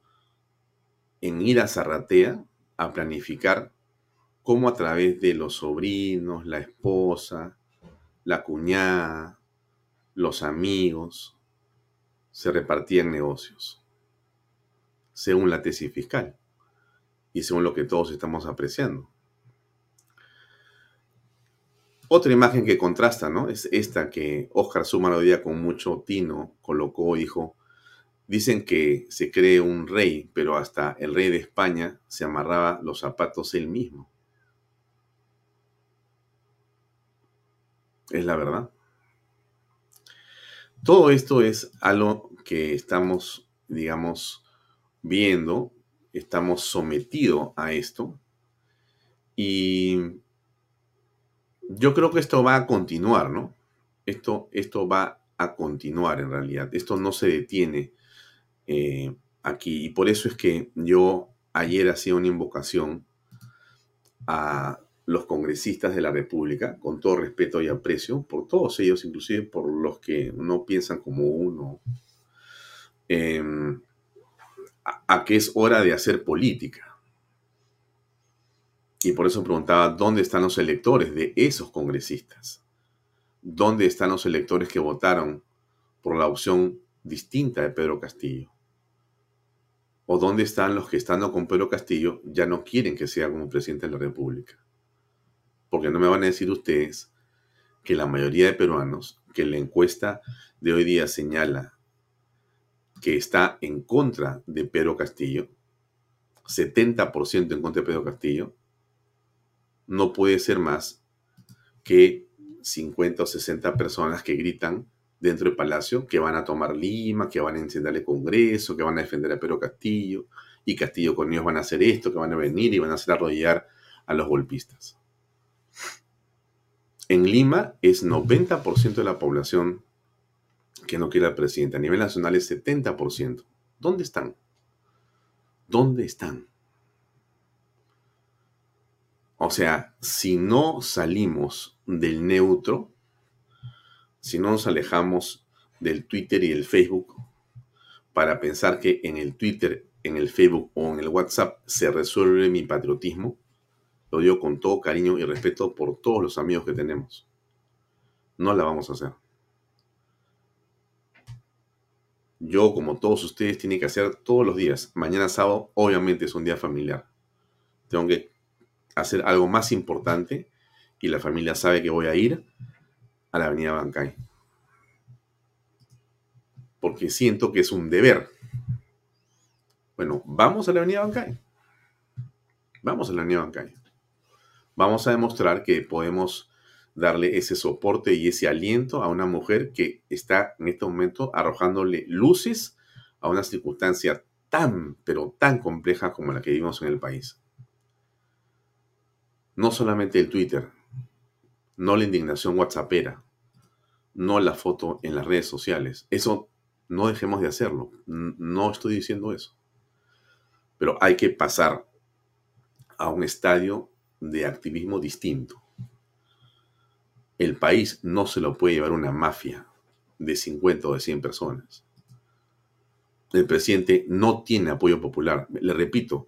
en ir a Zarratea a planificar cómo a través de los sobrinos, la esposa, la cuñada, los amigos, se repartían negocios, según la tesis fiscal y según lo que todos estamos apreciando. Otra imagen que contrasta, ¿no? Es esta que Oscar día con mucho tino colocó, dijo, dicen que se cree un rey, pero hasta el rey de España se amarraba los zapatos él mismo. Es la verdad. Todo esto es algo que estamos, digamos, viendo, estamos sometidos a esto. Y yo creo que esto va a continuar, ¿no? Esto, esto va a continuar en realidad. Esto no se detiene eh, aquí. Y por eso es que yo ayer hacía una invocación a los congresistas de la República, con todo respeto y aprecio, por todos ellos, inclusive por los que no piensan como uno, em, a, que es hora de hacer política. Y por eso preguntaba, ¿dónde están los electores de esos congresistas? ¿Dónde están los electores que votaron por la opción distinta de Pedro Castillo? ¿O dónde están los que estando con Pedro Castillo ya no quieren que sea como presidente de la República? porque no me van a decir ustedes que la mayoría de peruanos, que la encuesta de hoy día señala que está en contra de Pedro Castillo, 70% en contra de Pedro Castillo, no puede ser más que 50 o 60 personas que gritan dentro del palacio que van a tomar Lima, que van a encender el Congreso, que van a defender a Pedro Castillo, y Castillo con ellos van a hacer esto, que van a venir y van a hacer arrodillar a los golpistas. En Lima es 90% de la población que no quiere al presidente. A nivel nacional es 70%. ¿Dónde están? ¿Dónde están? O sea, si no salimos del neutro, si no nos alejamos del Twitter y el Facebook para pensar que en el Twitter, en el Facebook o en el WhatsApp se resuelve mi patriotismo, lo digo con todo cariño y respeto por todos los amigos que tenemos. No la vamos a hacer. Yo, como todos ustedes, tienen que hacer todos los días. Mañana sábado, obviamente, es un día familiar. Tengo que hacer algo más importante y la familia sabe que voy a ir a la avenida Bancay. Porque siento que es un deber. Bueno, vamos a la avenida Bancay. Vamos a la avenida Bancay vamos a demostrar que podemos darle ese soporte y ese aliento a una mujer que está en este momento arrojándole luces a una circunstancia tan, pero tan compleja como la que vivimos en el país. No solamente el Twitter, no la indignación whatsappera, no la foto en las redes sociales. Eso no dejemos de hacerlo. No estoy diciendo eso. Pero hay que pasar a un estadio de activismo distinto. El país no se lo puede llevar una mafia de 50 o de 100 personas. El presidente no tiene apoyo popular. Le repito,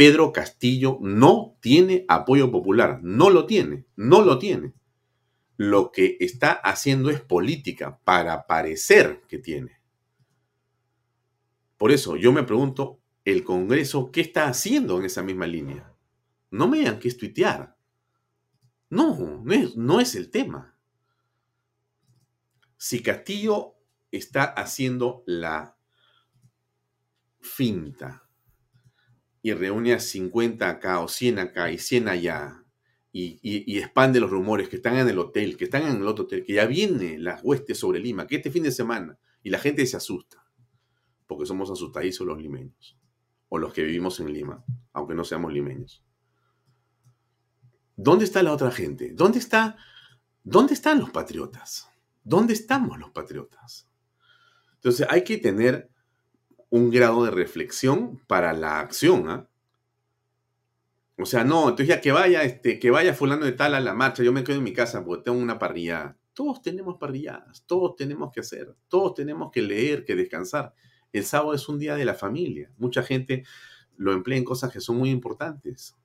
Pedro Castillo no tiene apoyo popular. No lo tiene, no lo tiene. Lo que está haciendo es política para parecer que tiene. Por eso yo me pregunto, ¿el Congreso qué está haciendo en esa misma línea? No me digan que es tuitear. No, no es, no es el tema. Si Castillo está haciendo la finta y reúne a 50 acá o 100 acá y 100 allá y, y, expande los rumores que están en el hotel, que están en el otro hotel, que ya viene las huestes sobre Lima, que este fin de semana y la gente se asusta. porque somos asustadizos los limeños, o los que vivimos en Lima, aunque no seamos limeños. ¿Dónde está la otra gente? ¿Dónde, está, ¿Dónde están los patriotas? ¿Dónde estamos los patriotas? Entonces hay que tener un grado de reflexión para la acción. ¿ah? O sea, no, entonces ya que vaya, este, que vaya fulano de tal a la marcha, yo me quedo en mi casa porque tengo una parrilla. Todos tenemos parrilladas, todos tenemos que hacer, todos tenemos que leer, que descansar. El sábado es un día de la familia. Mucha gente lo emplea en cosas que son muy importantes.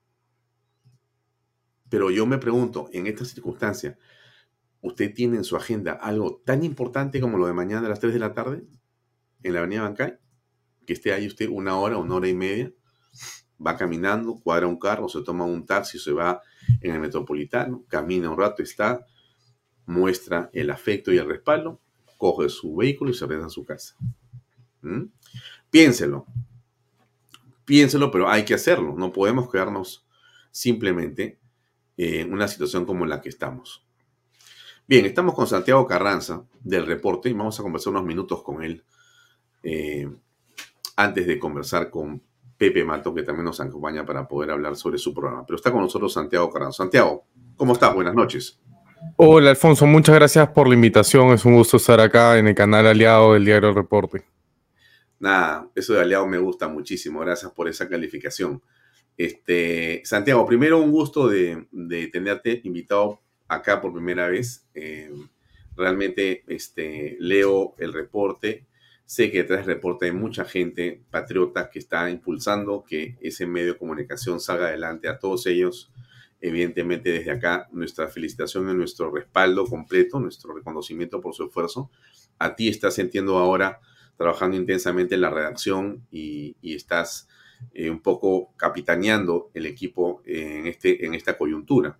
Pero yo me pregunto, en esta circunstancia, ¿usted tiene en su agenda algo tan importante como lo de mañana a las 3 de la tarde en la avenida Bancay? Que esté ahí usted una hora, una hora y media, va caminando, cuadra un carro, se toma un taxi, se va en el metropolitano, camina un rato, está, muestra el afecto y el respaldo, coge su vehículo y se regresa a su casa. ¿Mm? Piénselo, piénselo, pero hay que hacerlo, no podemos quedarnos simplemente en una situación como la que estamos. Bien, estamos con Santiago Carranza del reporte y vamos a conversar unos minutos con él eh, antes de conversar con Pepe Mato, que también nos acompaña para poder hablar sobre su programa. Pero está con nosotros Santiago Carranza. Santiago, ¿cómo estás? Buenas noches. Hola Alfonso, muchas gracias por la invitación. Es un gusto estar acá en el canal aliado del diario Reporte. Nada, eso de aliado me gusta muchísimo. Gracias por esa calificación. Este, Santiago, primero un gusto de, tenerte invitado acá por primera vez. Eh, realmente este, leo el reporte. Sé que detrás del reporte hay mucha gente patriota que está impulsando que ese medio de comunicación salga adelante. A todos ellos, evidentemente, desde acá, nuestra felicitación y nuestro respaldo completo, nuestro reconocimiento por su esfuerzo. A ti estás sintiendo ahora trabajando intensamente en la redacción y estás eh, un poco capitaneando el equipo en, este, en esta coyuntura.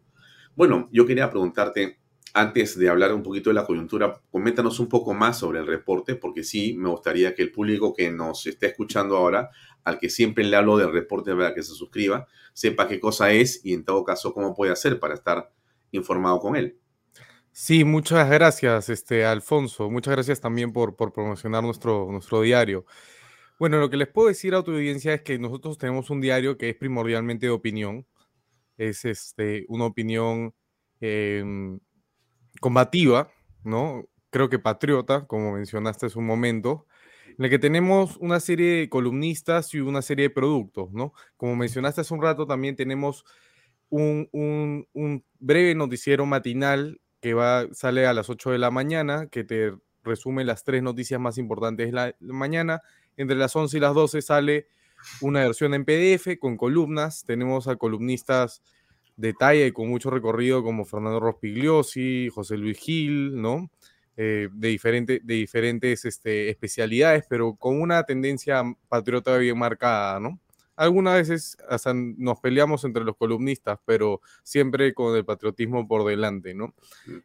Bueno, yo quería preguntarte, antes de hablar un poquito de la coyuntura, coméntanos un poco más sobre el reporte, porque sí me gustaría que el público que nos esté escuchando ahora, al que siempre le hablo del reporte para que se suscriba, sepa qué cosa es y en todo caso cómo puede hacer para estar informado con él. Sí, muchas gracias, este, Alfonso. Muchas gracias también por, por promocionar nuestro, nuestro diario. Bueno, lo que les puedo decir a tu audiencia es que nosotros tenemos un diario que es primordialmente de opinión. Es este, una opinión em, combativa, ¿no? Creo que patriota, como mencionaste hace un momento, en el que tenemos una serie de columnistas y una serie de productos, ¿no? Como mencionaste hace un rato, también tenemos un, breve noticiero matinal que va, sale a las 8 de la mañana, que te resume las tres noticias más importantes de la mañana entre las 11 y las 12 sale una versión en PDF con columnas. Tenemos a columnistas de talla y con mucho recorrido como Fernando Rospigliosi, José Luis Gil, ¿no? Eh, de, diferente, de diferentes este, especialidades, pero con una tendencia patriota bien marcada, ¿no? Algunas veces hasta nos peleamos entre los columnistas, pero siempre con el patriotismo por delante, ¿no?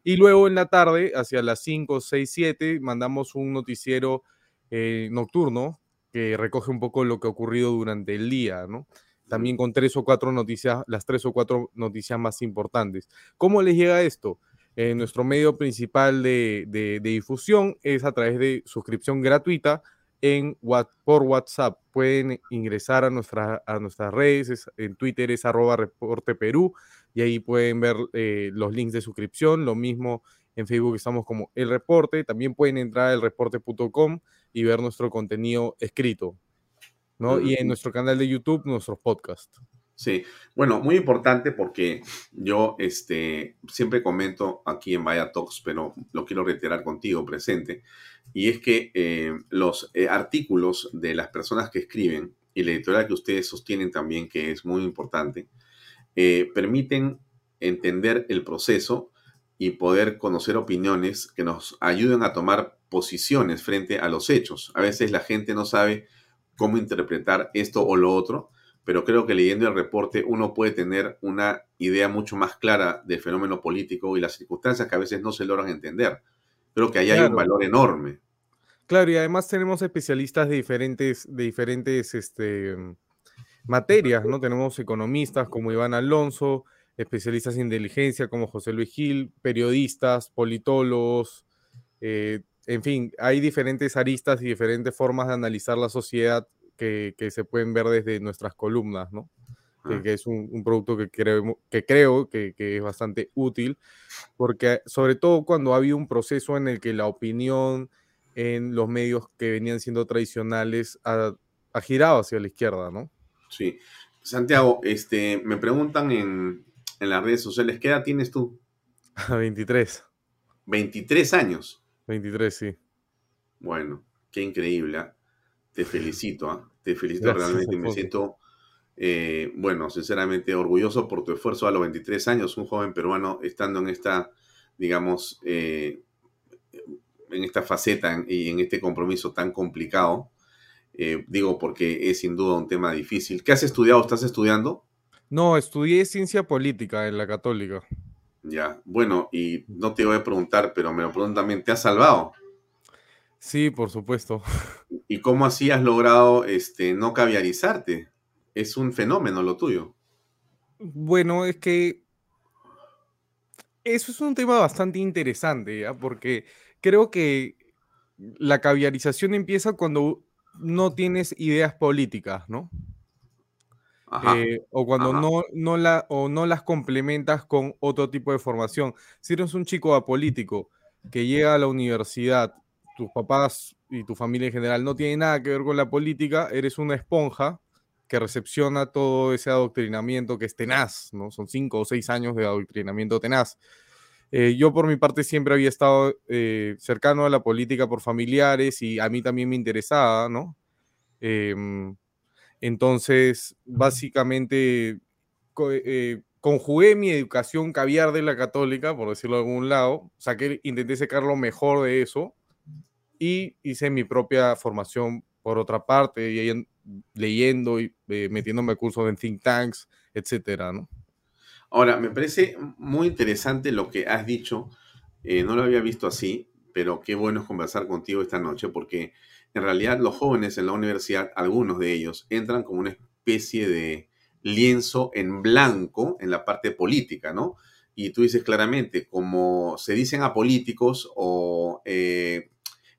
Y luego en la tarde, hacia las 5, 6, 7, mandamos un noticiero eh, nocturno que recoge un poco lo que ha ocurrido durante el día, ¿no? También con tres o cuatro noticias, las tres o cuatro noticias más importantes. ¿Cómo les llega esto? Eh, nuestro medio principal de, difusión es a través de suscripción gratuita en, por WhatsApp. Pueden ingresar a, nuestra, a nuestras redes, en Twitter es arroba reporte y ahí pueden ver eh, los links de suscripción. Lo mismo en Facebook estamos como El Reporte. También pueden entrar a elreporte.com y ver nuestro contenido escrito, ¿no? Y en nuestro canal de YouTube, nuestros podcasts. Sí, bueno, muy importante porque yo este, siempre comento aquí en Vaya Talks, pero lo quiero reiterar contigo presente, y es que eh, los eh, artículos de las personas que escriben y la editorial que ustedes sostienen también, que es muy importante, eh, permiten entender el proceso y poder conocer opiniones que nos ayuden a tomar posiciones frente a los hechos. A veces la gente no sabe cómo interpretar esto o lo otro, pero creo que leyendo el reporte uno puede tener una idea mucho más clara del fenómeno político y las circunstancias que a veces no se logran entender. Creo que ahí hay un valor enorme. Claro, y además tenemos especialistas de diferentes, de diferentes este, materias, ¿no? Tenemos economistas como Iván Alonso, especialistas en inteligencia como José Luis Gil, periodistas, politólogos, eh, en fin, hay diferentes aristas y diferentes formas de analizar la sociedad que, que se pueden ver desde nuestras columnas, ¿no? Que, Ah. que es un, un producto que creo que, creo que, que es bastante útil, porque sobre todo cuando ha habido un proceso en el que la opinión en los medios que venían siendo tradicionales ha, ha girado hacia la izquierda, ¿no? Sí. Santiago, este, me preguntan en, en las redes sociales, ¿qué edad tienes tú? [LAUGHS] 23. 23 años. 23, sí. Bueno, qué increíble. ¿ah? Te felicito, ¿ah? te felicito Gracias, realmente. Me siento, eh, bueno, sinceramente orgulloso por tu esfuerzo a los 23 años, un joven peruano estando en esta, digamos, eh, en esta faceta y en este compromiso tan complicado. Eh, digo porque es sin duda un tema difícil. ¿Qué has estudiado? ¿Estás estudiando? No, estudié ciencia política en la católica. Ya, bueno, y no te voy a preguntar, pero me lo preguntan también, ¿te has salvado? Sí, por supuesto. [LAUGHS] ¿Y cómo así has logrado este, no caviarizarte? Es un fenómeno lo tuyo. Bueno, es que eso es un tema bastante interesante, ¿ya? Porque creo que la caviarización empieza cuando no tienes ideas políticas, ¿no? Eh, o cuando Ajá. no, no, la, o no las complementas con otro tipo de formación. Si eres un chico apolítico que llega a la universidad, tus papás y tu familia en general no tienen nada que ver con la política, eres una esponja que recepciona todo ese adoctrinamiento que es tenaz, ¿no? Son cinco o seis años de adoctrinamiento tenaz. Eh, yo por mi parte siempre había estado eh, cercano a la política por familiares y a mí también me interesaba, ¿no? Entonces, básicamente, co- eh, conjugué mi educación caviar de la católica, por decirlo de algún lado, saqué, intenté sacar lo mejor de eso y hice mi propia formación por otra parte, y ahí leyendo y eh, metiéndome a cursos en think tanks, etcétera, ¿no? Ahora, me parece muy interesante lo que has dicho. Eh, no lo había visto así, pero qué bueno es conversar contigo esta noche porque en realidad los jóvenes en la universidad, algunos de ellos, entran como una especie de lienzo en blanco en la parte política, ¿no? Y tú dices claramente, como se dicen a políticos o eh,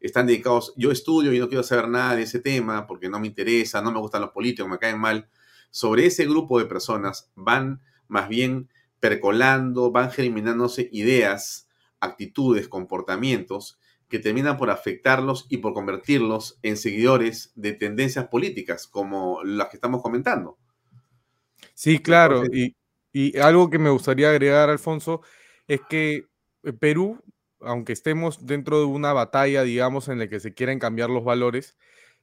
están dedicados, yo estudio y no quiero saber nada de ese tema porque no me interesa, no me gustan los políticos, me caen mal. Sobre ese grupo de personas van más bien percolando, van germinándose ideas, actitudes, comportamientos que terminan por afectarlos y por convertirlos en seguidores de tendencias políticas como las que estamos comentando. Sí, claro. Y, y algo que me gustaría agregar, Alfonso, es que Perú, aunque estemos dentro de una batalla, digamos, en la que se quieren cambiar los valores,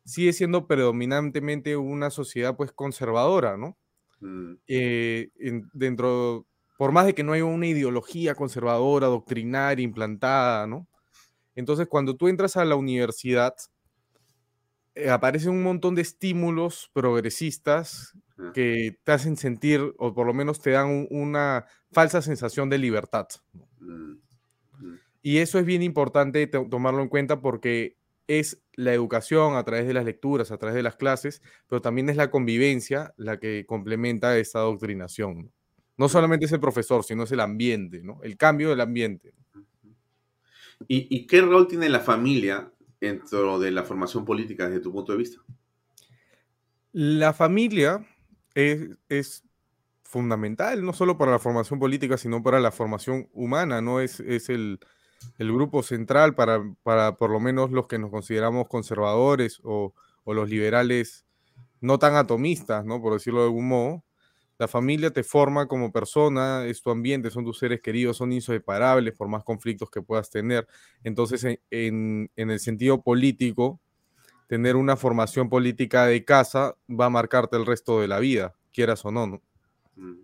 sigue siendo predominantemente una sociedad, pues, conservadora, ¿no? Mm, Eh, en- dentro, por más de que no haya una ideología conservadora, doctrinaria, implantada, ¿no? Entonces, cuando tú entras a la universidad, eh, aparecen un montón de estímulos progresistas que te hacen sentir, o por lo menos te dan un- una falsa sensación de libertad. mm, mm. Y eso es bien importante to- tomarlo en cuenta porque es la educación a través de las lecturas, a través de las clases, pero también es la convivencia la que complementa esta doctrinación. ¿no? No solamente es el profesor, sino es el ambiente, ¿no? El cambio del ambiente. ¿Y, qué rol tiene la familia dentro de la formación política desde tu punto de vista? La familia es, es fundamental, no solo para la formación política, sino para la formación humana, ¿no? Es, es el, el grupo central para, para por lo menos los que nos consideramos conservadores o, o los liberales no tan atomistas, ¿no? Por decirlo de algún modo. La familia te forma como persona, es tu ambiente, son tus seres queridos, son inseparables por más conflictos que puedas tener. Entonces, en, en- el sentido político, tener una formación política de casa va a marcarte el resto de la vida, quieras o no, ¿no? Mm.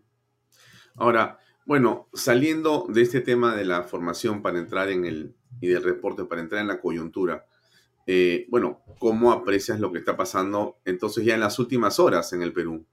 Ahora, bueno, saliendo de este tema de la formación para entrar en el y del reporte para entrar en la coyuntura, eh, bueno, ¿cómo aprecias lo que está pasando entonces ya en las últimas horas en el Perú?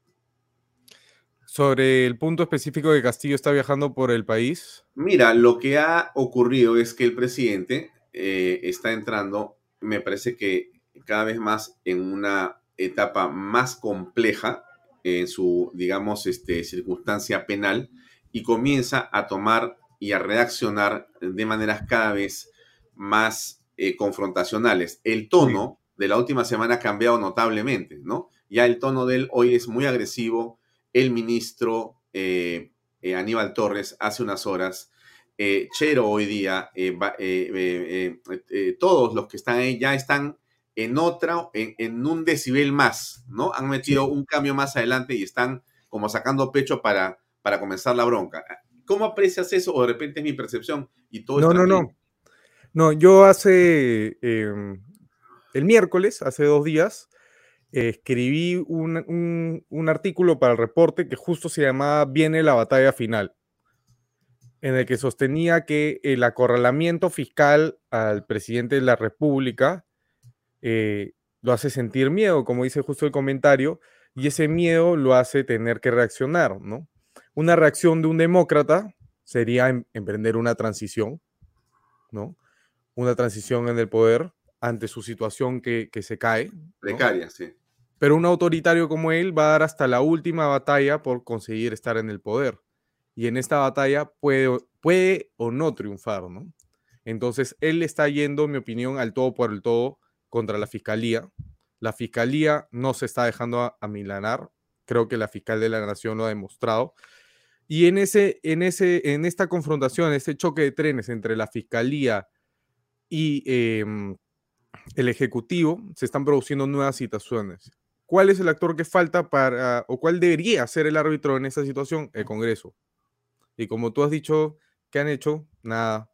Sobre el punto específico de Castillo está viajando por el país. Mira, lo que ha ocurrido es que el presidente eh, está entrando, me parece que cada vez más en una etapa más compleja en su, digamos, este, circunstancia penal y comienza a tomar y a reaccionar de maneras cada vez más eh, confrontacionales. El tono de la última semana ha cambiado notablemente, ¿no? Ya el tono de él hoy es muy agresivo. El ministro eh, eh, Aníbal Torres hace unas horas, Chero hoy día, todos los que están ahí ya están en otra, en, un decibel más, ¿no? Han metido un cambio más adelante y están como sacando pecho para, para comenzar la bronca. ¿Cómo aprecias eso? O de repente es mi percepción y todo No, no, no. No, yo hace em, el miércoles, hace dos días, escribí un, artículo para el reporte que justo se llamaba Viene la batalla final, en el que sostenía que el acorralamiento fiscal al presidente de la República eh, lo hace sentir miedo, como dice justo el comentario, y ese miedo lo hace tener que reaccionar, ¿no? Una reacción de un demócrata sería em, emprender una transición, ¿no? una transición en el poder ante su situación que, se cae. Precaria, sí. Pero un autoritario como él va a dar hasta la última batalla por conseguir estar en el poder. Y en esta batalla puede, puede o no triunfar, ¿no? Entonces, él está yendo, en mi opinión, al todo por el todo contra la fiscalía. La fiscalía no se está dejando amilanar. Creo que la fiscal de la nación lo ha demostrado. Y en, ese, en, ese, en esta confrontación, ese choque de trenes entre la fiscalía y em, el Ejecutivo se están produciendo nuevas situaciones. ¿Cuál es el actor que falta para, o cuál debería ser el árbitro en esta situación? El Congreso. Y como tú has dicho, ¿qué han hecho? Nada.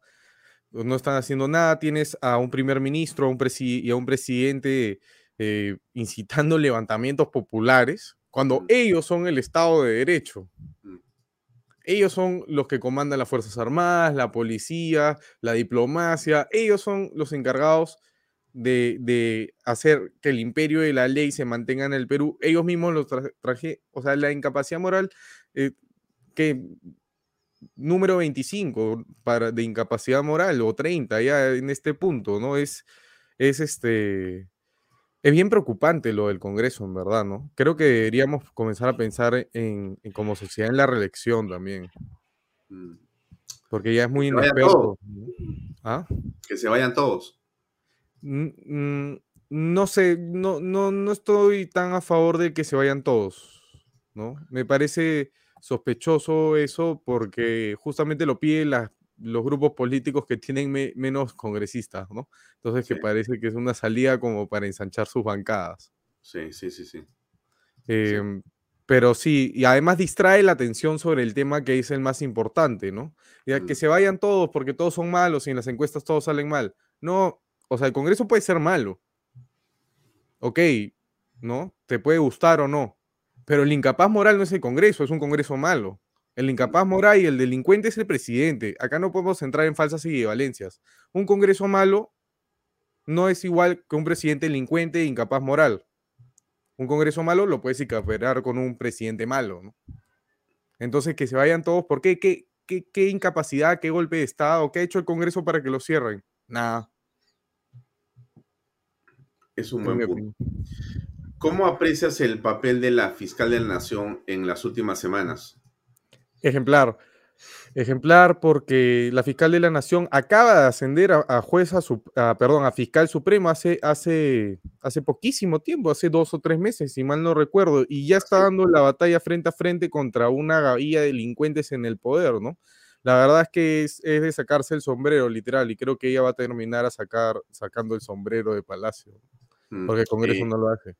No están haciendo nada. Tienes a un primer ministro a un y a un presidente eh, incitando levantamientos populares cuando ellos son el Estado de Derecho. Ellos son los que comandan las Fuerzas Armadas, la policía, la diplomacia. Ellos son los encargados de, hacer que el imperio de la ley se mantenga en el Perú. Ellos mismos los traje, o sea, la incapacidad moral, eh, que número 25 para, de incapacidad moral o 30 ya en este punto, ¿no? Es, es este es bien preocupante lo del Congreso, en verdad, ¿no? Creo que deberíamos comenzar a pensar en, como sociedad en la reelección también. Mm. Porque ya es muy inexperto. ¿Ah? Que se vayan todos. No sé, no, no, no estoy tan a favor de que se vayan todos, ¿no? Me parece sospechoso eso porque justamente lo pide la, los grupos políticos que tienen menos congresistas, ¿no? Entonces que parece que es una salida como para ensanchar sus bancadas. Sí, sí, sí, sí. Em, pero sí, y además distrae la atención sobre el tema que es el más importante, ¿no? Ya, Que mm. se vayan todos porque todos son malos y en las encuestas todos salen mal. No, o sea, el Congreso puede ser malo. Ok, ¿no? Te puede gustar o no. Pero el incapaz moral no es el Congreso, es un Congreso malo. El incapaz moral y el delincuente es el presidente. Acá no podemos entrar en falsas equivalencias. Un Congreso malo no es igual que un presidente delincuente e incapaz moral. Un Congreso malo lo puedes equiparar con un presidente malo. Entonces, que se vayan todos. ¿Por qué? ¿Qué, qué? incapacidad? ¿Qué golpe de Estado? ¿Qué ha hecho el Congreso para que lo cierren? Nada. Es un buen punto. ¿Cómo aprecias el papel de la fiscal de la Nación en las últimas semanas? Ejemplar. Ejemplar porque la fiscal de la Nación acaba de ascender a, jueza, perdón, a fiscal supremo hace, hace, hace poquísimo tiempo, hace dos o tres meses, si mal no recuerdo, y ya está dando la batalla frente a frente contra una gavilla de delincuentes en el poder, ¿no? La verdad es que es, de sacarse el sombrero, literal, y creo que ella va a terminar a sacar, sacando el sombrero de Palacio, porque el Congreso no lo hace.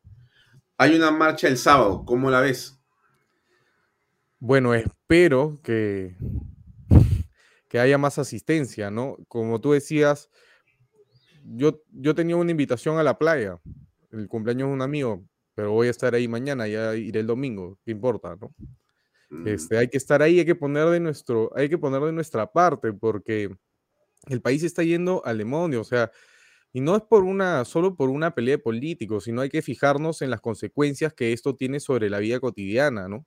Hay una marcha el sábado, ¿cómo la ves? Bueno, espero que, que haya más asistencia, ¿no? Como tú decías, yo, yo tenía una invitación a la playa, el cumpleaños de un amigo, pero voy a estar ahí mañana, ya iré el domingo, ¿qué importa, no? Mm. Este, hay que estar ahí, hay que poner de nuestro, hay que poner de nuestra parte, porque el país está yendo al demonio, o sea, y no es por una, solo por una pelea de políticos, sino hay que fijarnos en las consecuencias que esto tiene sobre la vida cotidiana, ¿no?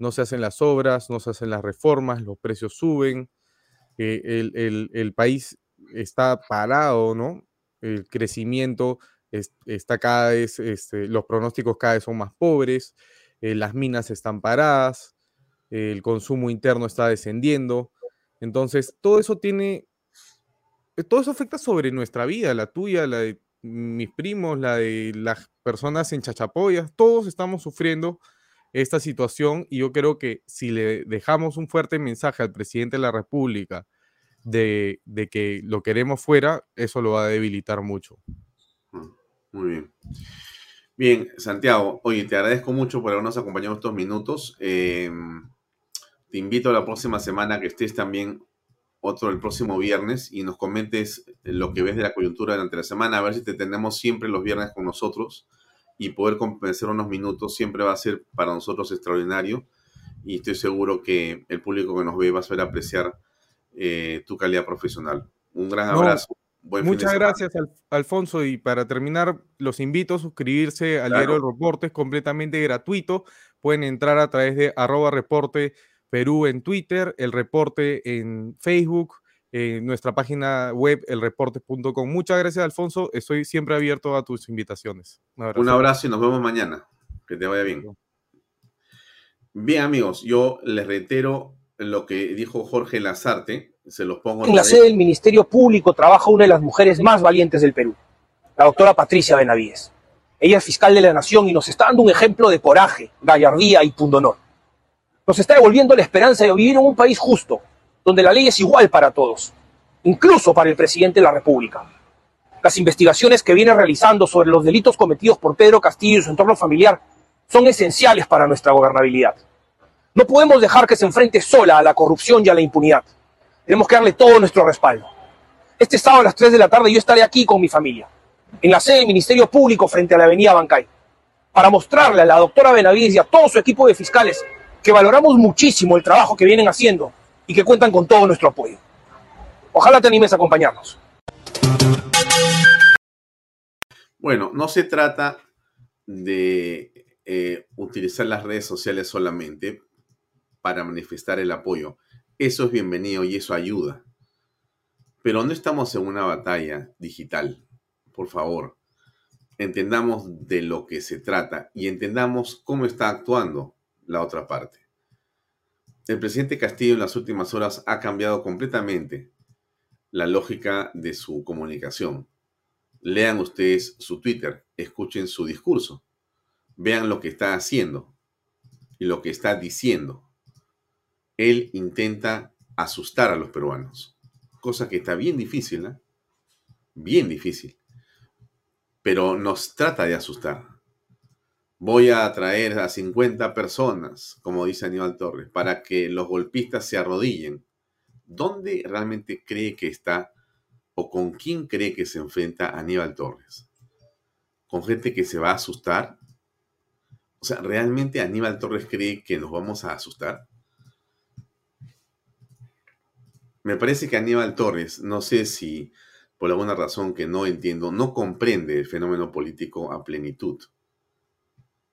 no se hacen las obras, no se hacen las reformas, los precios suben, eh, el, país está parado, ¿no? El crecimiento está cada vez, este, los pronósticos cada vez son más pobres, eh, las minas están paradas, el consumo interno está descendiendo. Entonces, todo eso tiene, todo eso afecta sobre nuestra vida, la tuya, la de mis primos, la de las personas en Chachapoyas, todos estamos sufriendo esta situación y yo creo que si le dejamos un fuerte mensaje al presidente de la República de, de que lo queremos fuera, eso lo va a debilitar mucho. Mm, muy bien. Bien, Santiago, oye, te agradezco mucho por habernos acompañado estos minutos. Em, te invito a la próxima semana que estés también otro el próximo viernes y nos comentes lo que ves de la coyuntura durante la semana, a ver si te tenemos siempre los viernes con nosotros y poder convencer unos minutos siempre va a ser para nosotros extraordinario y estoy seguro que el público que nos ve va a saber apreciar eh, tu calidad profesional. Un gran abrazo. muchas gracias, Alfonso. Y para terminar, los invito a suscribirse al diario El Reporte, es completamente gratuito. Pueden entrar a través de arroba reporte Perú en Twitter, el reporte en Facebook, en nuestra página web, elreporte.com. Muchas gracias, Alfonso. Estoy siempre abierto a tus invitaciones. Un abrazo, y nos vemos mañana. Que te vaya bien. Bien, amigos, yo les reitero lo que dijo Jorge Lazarte. Se los pongo. En la sede del Ministerio Público trabaja una de las mujeres más valientes del Perú, la doctora Patricia Benavides. Ella es fiscal de la Nación y nos está dando un ejemplo de coraje, gallardía y pundonor nos está devolviendo la esperanza de vivir en un país justo, donde la ley es igual para todos, incluso para el presidente de la República. Las investigaciones que viene realizando sobre los delitos cometidos por Pedro Castillo y su entorno familiar son esenciales para nuestra gobernabilidad. No podemos dejar que se enfrente sola a la corrupción y a la impunidad. Tenemos que darle todo nuestro respaldo. Este sábado a las 3 de la tarde yo estaré aquí con mi familia, en la sede del Ministerio Público frente a la avenida Bancay, para mostrarle a la doctora Benavides y a todo su equipo de fiscales que valoramos muchísimo el trabajo que vienen haciendo y que cuentan con todo nuestro apoyo. Ojalá te animes a acompañarnos. Bueno, no se trata de eh, utilizar las redes sociales solamente para manifestar el apoyo. Eso es bienvenido y eso ayuda. Pero no estamos en una batalla digital. Por favor, entendamos de lo que se trata y entendamos cómo está actuando la otra parte. El presidente Castillo en las últimas horas ha cambiado completamente la lógica de su comunicación. Lean ustedes su Twitter, escuchen su discurso, vean lo que está haciendo y lo que está diciendo. Él intenta asustar a los peruanos, cosa que está bien difícil. Bien difícil. Pero nos trata de asustar voy a traer a 50 personas, como dice Aníbal Torres, para que los golpistas se arrodillen. ¿Dónde realmente cree que está o con quién cree que se enfrenta Aníbal Torres? ¿Con gente que se va a asustar? O sea, ¿realmente Aníbal Torres cree que nos vamos a asustar? Me parece que Aníbal Torres, no sé si por alguna razón que no entiendo, no comprende el fenómeno político a plenitud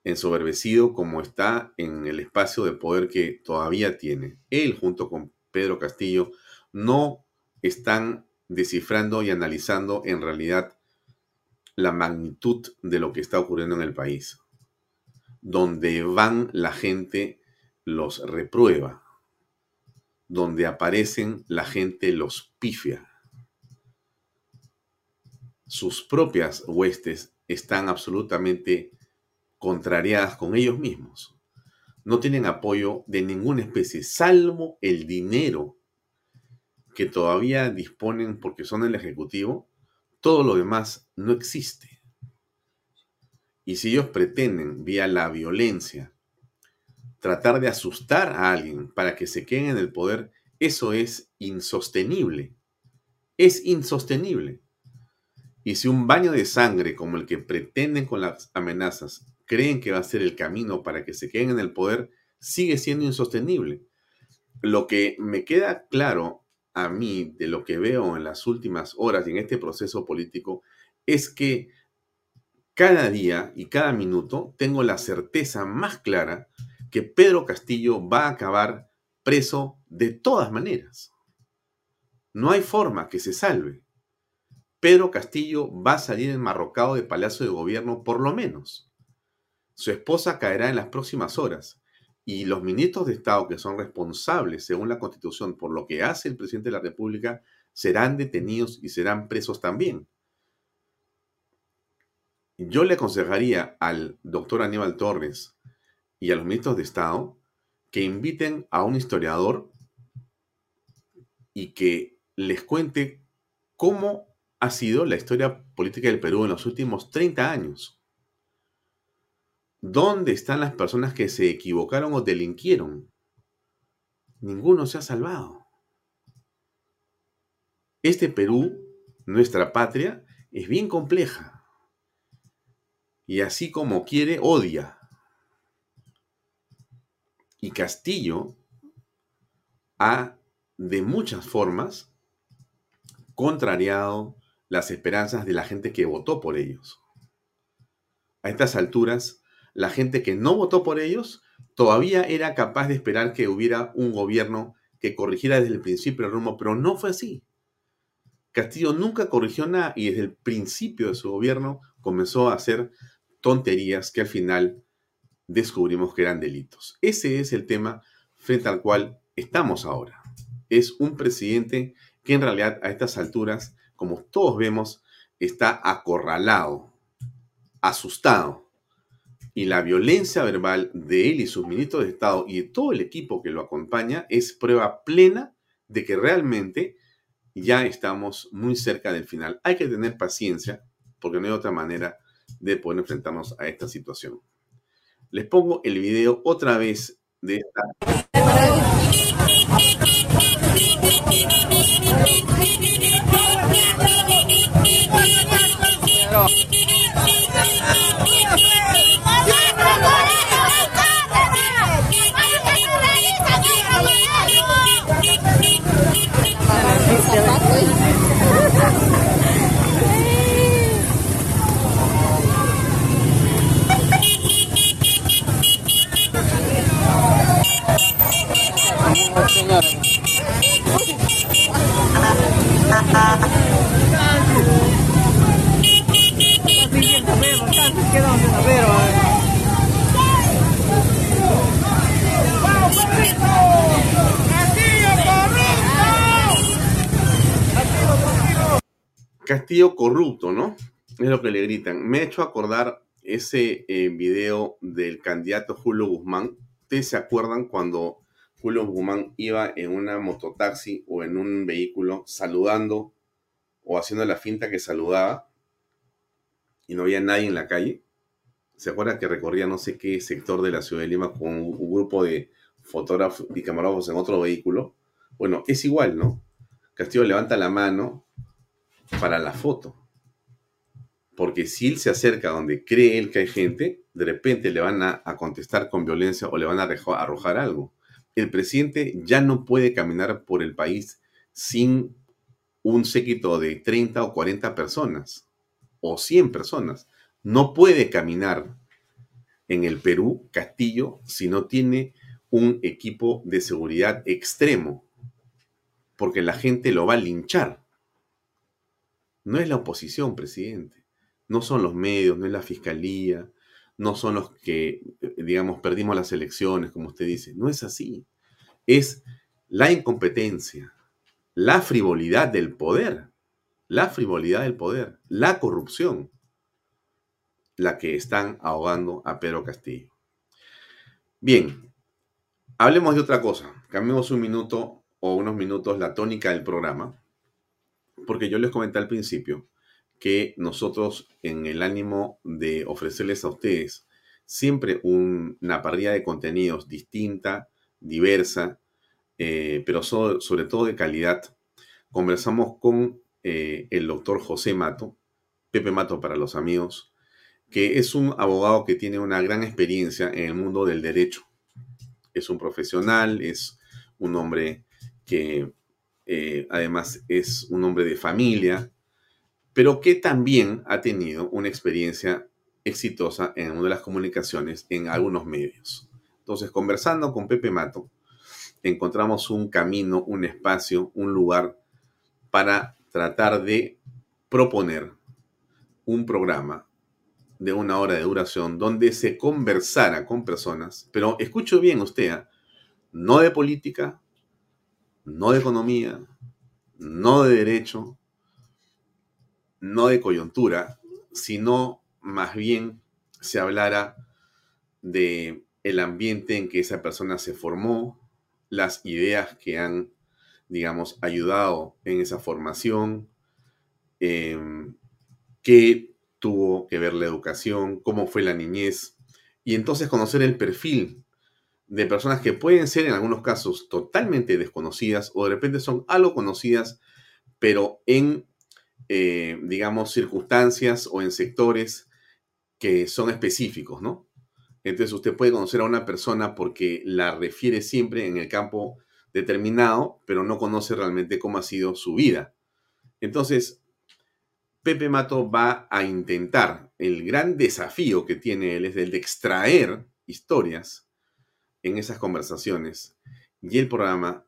ensoberbecido como está en el espacio de poder que todavía tiene. Él junto con Pedro Castillo no están descifrando y analizando en realidad la magnitud de lo que está ocurriendo en el país. Donde van la gente los reprueba. Donde aparecen la gente los pifia. Sus propias huestes están absolutamente contrariadas con ellos mismos. No tienen apoyo de ninguna especie, salvo el dinero que todavía disponen porque son el Ejecutivo. Todo lo demás no existe. Y si ellos pretenden, vía la violencia, tratar de asustar a alguien para que se queden en el poder, eso es insostenible. Es insostenible. Y si un baño de sangre como el que pretenden con las amenazas creen que va a ser el camino para que se queden en el poder, sigue siendo insostenible. Lo que me queda claro a mí de lo que veo en las últimas horas y en este proceso político es que cada día y cada minuto tengo la certeza más clara que Pedro Castillo va a acabar preso de todas maneras. No hay forma que se salve. Pedro Castillo va a salir enmarrocado de Palacio de Gobierno por lo menos. Su esposa caerá en las próximas horas y los ministros de Estado que son responsables, según la Constitución, por lo que hace el presidente de la República, serán detenidos y serán presos también. Yo le aconsejaría al doctor Aníbal Torres y a los ministros de Estado que inviten a un historiador y que les cuente cómo ha sido la historia política del Perú en los últimos 30 años. ¿Dónde están las personas que se equivocaron o delinquieron? Ninguno se ha salvado. Este Perú, nuestra patria, es bien compleja. Y así como quiere, odia. Y Castillo ha, de muchas formas, contrariado las esperanzas de la gente que votó por ellos. A estas alturas, la gente que no votó por ellos todavía era capaz de esperar que hubiera un gobierno que corrigiera desde el principio el rumbo, pero no fue así. Castillo nunca corrigió nada y desde el principio de su gobierno comenzó a hacer tonterías que al final descubrimos que eran delitos. Ese es el tema frente al cual estamos ahora. Es un presidente que en realidad a estas alturas, como todos vemos, está acorralado, asustado. Y la violencia verbal de él y sus ministros de Estado y de todo el equipo que lo acompaña es prueba plena de que realmente ya estamos muy cerca del final. Hay que tener paciencia porque no hay otra manera de poder enfrentarnos a esta situación. Les pongo el video otra vez de esta. Castillo corrupto, ¿no? Es lo que le gritan. Me ha hecho acordar ese eh, video del candidato Julio Guzmán. ¿Ustedes se acuerdan cuando Julio Guzmán iba en una mototaxi o en un vehículo saludando o haciendo la finta que saludaba y no había nadie en la calle? ¿Se acuerdan que recorría no sé qué sector de la ciudad de Lima con un grupo de fotógrafos y camarógrafos en otro vehículo? Bueno, es igual, ¿no? Castillo levanta la mano para la foto. Porque si él se acerca donde cree él que hay gente, de repente le van a, contestar con violencia o le van a arrojar algo. El presidente ya no puede caminar por el país sin un séquito de 30 o 40 personas o 100 personas. No puede caminar en el Perú, Castillo, si no tiene un equipo de seguridad extremo, porque la gente lo va a linchar. No es la oposición, presidente. No son los medios, no es la fiscalía, no son los que, eh, digamos, perdimos las elecciones, como usted dice. No es así. Es la incompetencia, la frivolidad del poder, la frivolidad del poder, la corrupción, la que están ahogando a Pedro Castillo. Bien, hablemos de otra cosa. Cambiemos un minuto o unos minutos la tónica del programa porque yo les comenté al principio que nosotros en el ánimo de ofrecerles a ustedes siempre una parrilla de contenidos distinta, diversa, eh, pero sobre todo de calidad, conversamos con eh, el doctor José Mato, Pepe Mato para los amigos, que es un abogado que tiene una gran experiencia en el mundo del derecho. Es un profesional, es un hombre que eh, además es un hombre de familia, pero que también ha tenido una experiencia exitosa en una de las comunicaciones en algunos medios. Entonces, conversando con Pepe Mato, encontramos un camino, un espacio, un lugar para tratar de proponer un programa de una hora de duración donde se conversara con personas, pero escucho bien usted, ¿ah? no de política, no de economía, no de derecho, no de coyuntura, sino más bien se hablara de el ambiente en que esa persona se formó, las ideas que han, digamos, ayudado en esa formación, em, qué tuvo que ver la educación, cómo fue la niñez, y entonces conocer el perfil de personas que pueden ser en algunos casos totalmente desconocidas o de repente son algo conocidas, pero en, eh, digamos, circunstancias o en sectores que son específicos, ¿no? Entonces usted puede conocer a una persona porque la refiere siempre en el campo determinado, pero no conoce realmente cómo ha sido su vida. Entonces, Pepe Mato va a intentar, el gran desafío que tiene él es el de extraer historias en esas conversaciones y el programa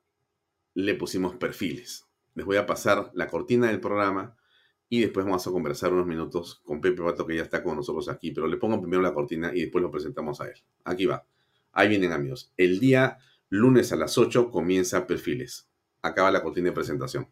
le pusimos perfiles. Les voy a pasar la cortina del programa y después vamos a conversar unos minutos con Pepe Pato que ya está con nosotros aquí, pero le pongo primero la cortina y después lo presentamos a él. Aquí va. Ahí vienen amigos. El día lunes a las 8 comienza perfiles. Acaba la cortina de presentación.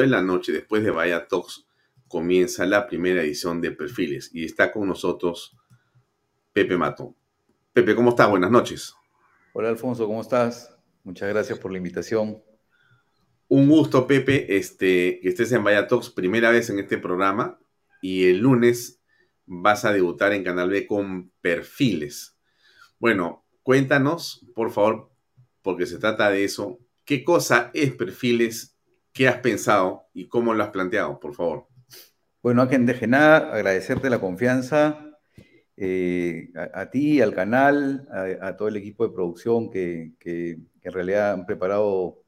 De la noche, después de Vaya Talks, comienza la primera edición de Perfiles y está con nosotros Pepe Mato. Pepe, ¿cómo estás? Buenas noches. Hola Alfonso, ¿cómo estás? Muchas gracias por la invitación. Un gusto, Pepe, este, que estés en Vaya Talks, primera vez en este programa y el lunes vas a debutar en Canal B con Perfiles. Bueno, cuéntanos, por favor, porque se trata de eso, ¿qué cosa es Perfiles ¿Qué has pensado y cómo lo has planteado, por favor? Bueno, de nada, agradecerte la confianza eh, a, ti, al canal, a, todo el equipo de producción que, en realidad han preparado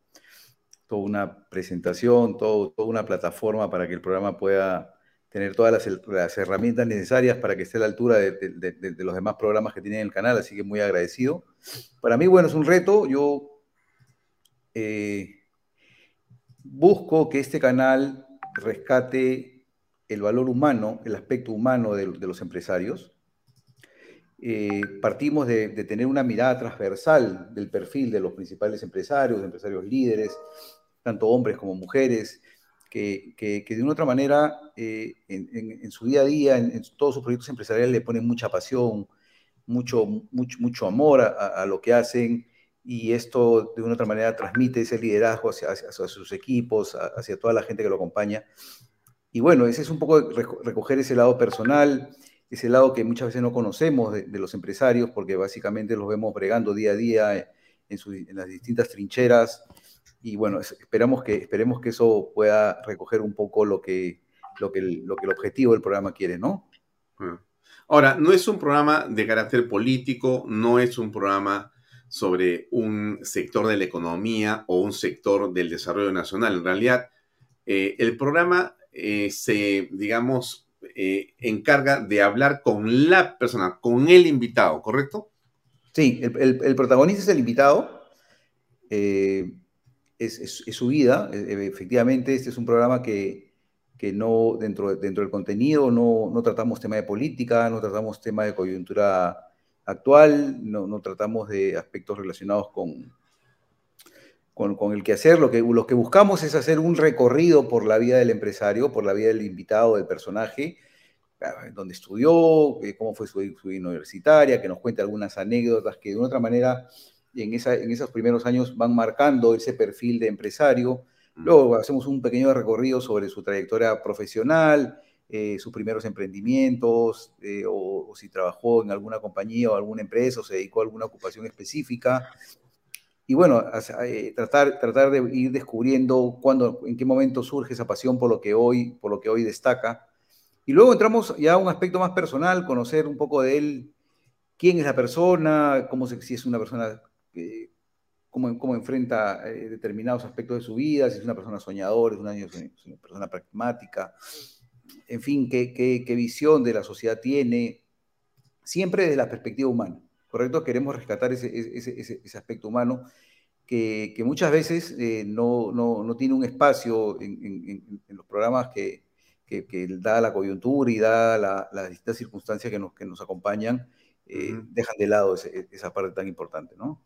toda una presentación, toda una plataforma para que el programa pueda tener todas las, herramientas necesarias para que esté a la altura de, los demás programas que tienen el canal, así que muy agradecido. Para mí, bueno, es un reto. Yo eh, busco que este canal rescate el valor humano, el aspecto humano de, los empresarios. Eh, partimos de, tener una mirada transversal del perfil de los principales empresarios, empresarios líderes, tanto hombres como mujeres, que, de una otra manera eh, en, su día a día, en, todos sus proyectos empresariales le ponen mucha pasión, mucho, mucho, mucho amor a lo que hacen y esto de una otra manera transmite ese liderazgo hacia, sus equipos, hacia toda la gente que lo acompaña. Y bueno, ese es un poco recoger ese lado personal, ese lado que muchas veces no conocemos de, los empresarios, porque básicamente los vemos bregando día a día en, en, las distintas trincheras. Y bueno, esperamos que, esperemos que eso pueda recoger un poco lo que, lo, que lo que el objetivo del programa quiere, ¿no? Ah. Ahora, no es un programa de carácter político, no es un programa sobre un sector de la economía o un sector del desarrollo nacional. En realidad, eh, el programa eh, se, digamos, eh, encarga de hablar con la persona, con el invitado, ¿correcto? Sí, el, protagonista es el invitado, es, su vida. Efectivamente, este es un programa que, no, dentro, dentro del contenido, no, no tratamos tema de política, no tratamos tema de coyuntura actual, no, tratamos de aspectos relacionados con, con, el quehacer. Lo que, lo que buscamos es hacer un recorrido por la vida del empresario, por la vida del invitado, del personaje, donde estudió, eh, cómo fue su, vida universitaria, que nos cuente algunas anécdotas que de una otra manera en, esa, en esos primeros años van marcando ese perfil de empresario. Luego hacemos un pequeño recorrido sobre su trayectoria profesional, eh, sus primeros emprendimientos, eh, o, si trabajó en alguna compañía o alguna empresa, o se dedicó a alguna ocupación específica. Y bueno, eh, tratar, tratar de ir descubriendo cuándo, en qué momento surge esa pasión por lo que hoy, por lo que hoy destaca. Y luego entramos ya a un aspecto más personal, conocer un poco de él, quién es la persona, cómo se, si es una persona cómo, cómo enfrenta eh, determinados aspectos de su vida, si es una persona soñadora, es es una persona pragmática, en fin, qué, qué, qué, visión de la sociedad tiene, siempre desde la perspectiva humana, ¿correcto? Queremos rescatar ese, ese, ese aspecto humano que, que muchas veces eh, no, no, no, tiene un espacio en, en, en los programas que, que, que, da la coyuntura y da las la distintas circunstancias que nos, que nos acompañan, eh, uh -huh. dejan de lado esa parte tan importante, ¿no?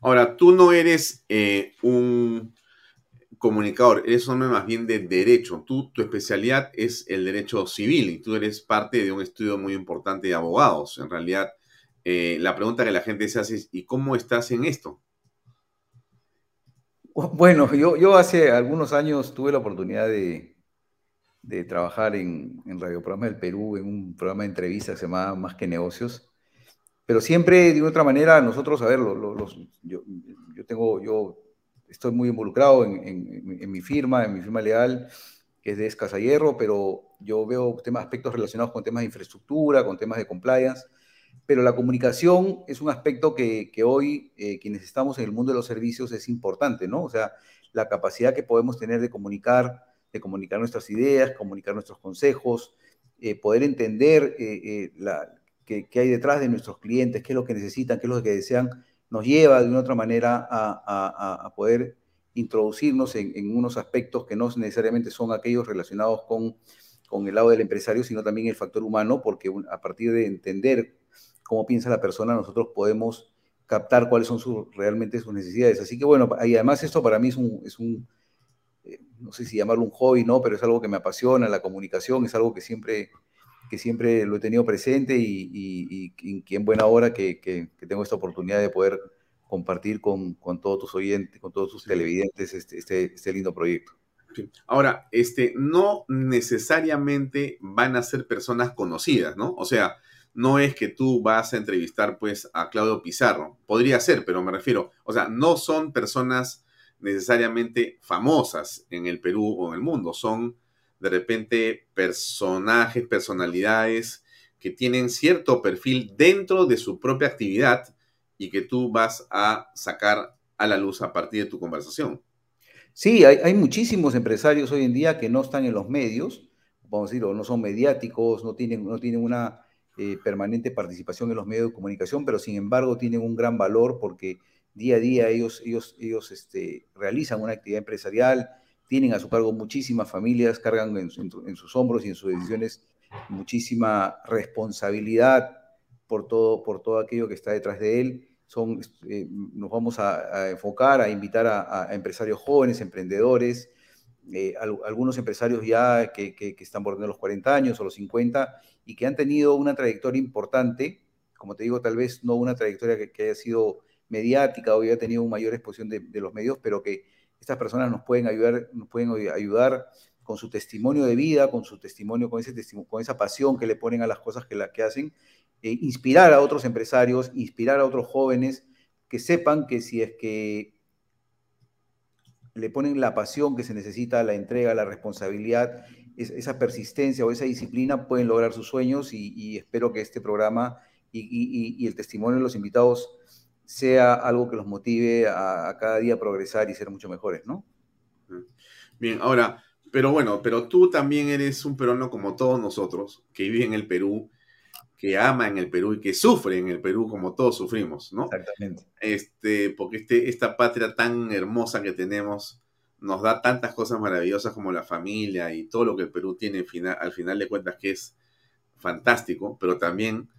Ahora, tú no eres eh, un comunicador, eres un hombre más bien de derecho. Tú, tu especialidad es el derecho civil y tú eres parte de un estudio muy importante de abogados. En realidad, eh, la pregunta que la gente se hace es, ¿y cómo estás en esto? Bueno, yo, yo hace algunos años tuve la oportunidad de, de trabajar en, en Radio Programa del Perú, en un programa de entrevistas que se llamaba Más que Negocios pero siempre, de otra manera, nosotros, a ver, los, yo, yo, tengo, yo estoy muy involucrado en, en, mi firma, en mi firma legal, que es de Escasa Hierro, pero yo veo temas, aspectos relacionados con temas de infraestructura, con temas de compliance, pero la comunicación es un aspecto que, hoy, eh, quienes estamos en el mundo de los servicios, es importante, ¿no? O sea, la capacidad que podemos tener de comunicar, de comunicar nuestras ideas, comunicar nuestros consejos, eh, poder entender eh, eh que, hay detrás de nuestros clientes, qué es lo que necesitan, qué es lo que desean, nos lleva de una otra manera a, poder introducirnos en, unos aspectos que no necesariamente son aquellos relacionados con, el lado del empresario, sino también el factor humano, porque a partir de entender cómo piensa la persona, nosotros podemos captar cuáles son sus, realmente sus necesidades. Así que bueno, y además esto para mí es un, es un eh, no sé si llamarlo un hobby, ¿no? Pero es algo que me apasiona, la comunicación es algo que siempre que siempre lo he tenido presente y, y, y, y en buena hora que, que, que, tengo esta oportunidad de poder compartir con, con todos tus oyentes, con todos tus sí. televidentes este, este, este, lindo proyecto. Sí. Ahora, este, no necesariamente van a ser personas conocidas, ¿no? O sea, no es que tú vas a entrevistar pues a Claudio Pizarro, podría ser, pero me refiero, o sea, no son personas necesariamente famosas en el Perú o en el mundo, son de repente personajes, personalidades que tienen cierto perfil dentro de su propia actividad y que tú vas a sacar a la luz a partir de tu conversación. Sí, hay, hay muchísimos empresarios hoy en día que no están en los medios, vamos a decir, o no son mediáticos, no tienen, no tienen una eh, permanente participación en los medios de comunicación, pero sin embargo tienen un gran valor porque día a día ellos, ellos, ellos este, realizan una actividad empresarial, tienen a su cargo muchísimas familias, cargan en, en, en, sus hombros y en sus decisiones muchísima responsabilidad por todo, por todo aquello que está detrás de él. Son, eh, nos vamos a, a, enfocar, a invitar a, a empresarios jóvenes, emprendedores, eh, al, algunos empresarios ya que, que, que, están por los 40 años o los 50 y que han tenido una trayectoria importante, como te digo, tal vez no una trayectoria que, que haya sido mediática o haya tenido una mayor exposición de, de los medios, pero que estas personas nos pueden ayudar, nos pueden ayudar con su testimonio de vida, con su testimonio, con, esa pasión que le ponen a las cosas que, la, que hacen, eh, inspirar a otros empresarios, inspirar a otros jóvenes que sepan que si es que le ponen la pasión que se necesita, la entrega, la responsabilidad, es, esa persistencia o esa disciplina, pueden lograr sus sueños y, espero que este programa y, el testimonio de los invitados sea algo que los motive a, a, cada día progresar y ser mucho mejores, ¿no? Bien, ahora, pero bueno, pero tú también eres un peruano como todos nosotros, que vive en el Perú, que ama en el Perú y que sufre en el Perú como todos sufrimos, ¿no? Exactamente. Este, porque este, esta patria tan hermosa que tenemos nos da tantas cosas maravillosas como la familia y todo lo que el Perú tiene final, al final de cuentas que es fantástico, pero también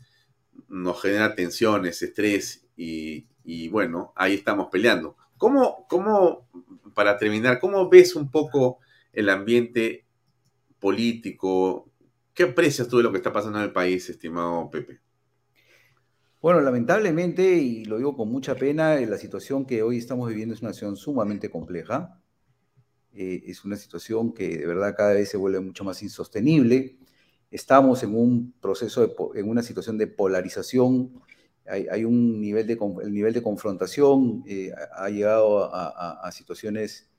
nos genera tensiones, estrés y, bueno, ahí estamos peleando. ¿Cómo, ¿Cómo, para terminar, cómo ves un poco el ambiente político? ¿Qué aprecias tú de lo que está pasando en el país, estimado Pepe? Bueno, lamentablemente, y lo digo con mucha pena, la situación que hoy estamos viviendo es una situación sumamente compleja. Eh, es una situación que de verdad cada vez se vuelve mucho más insostenible. estamos en un proceso, de, en una situación de polarización, hay, un nivel de, el nivel de confrontación eh, ha llegado a, situaciones,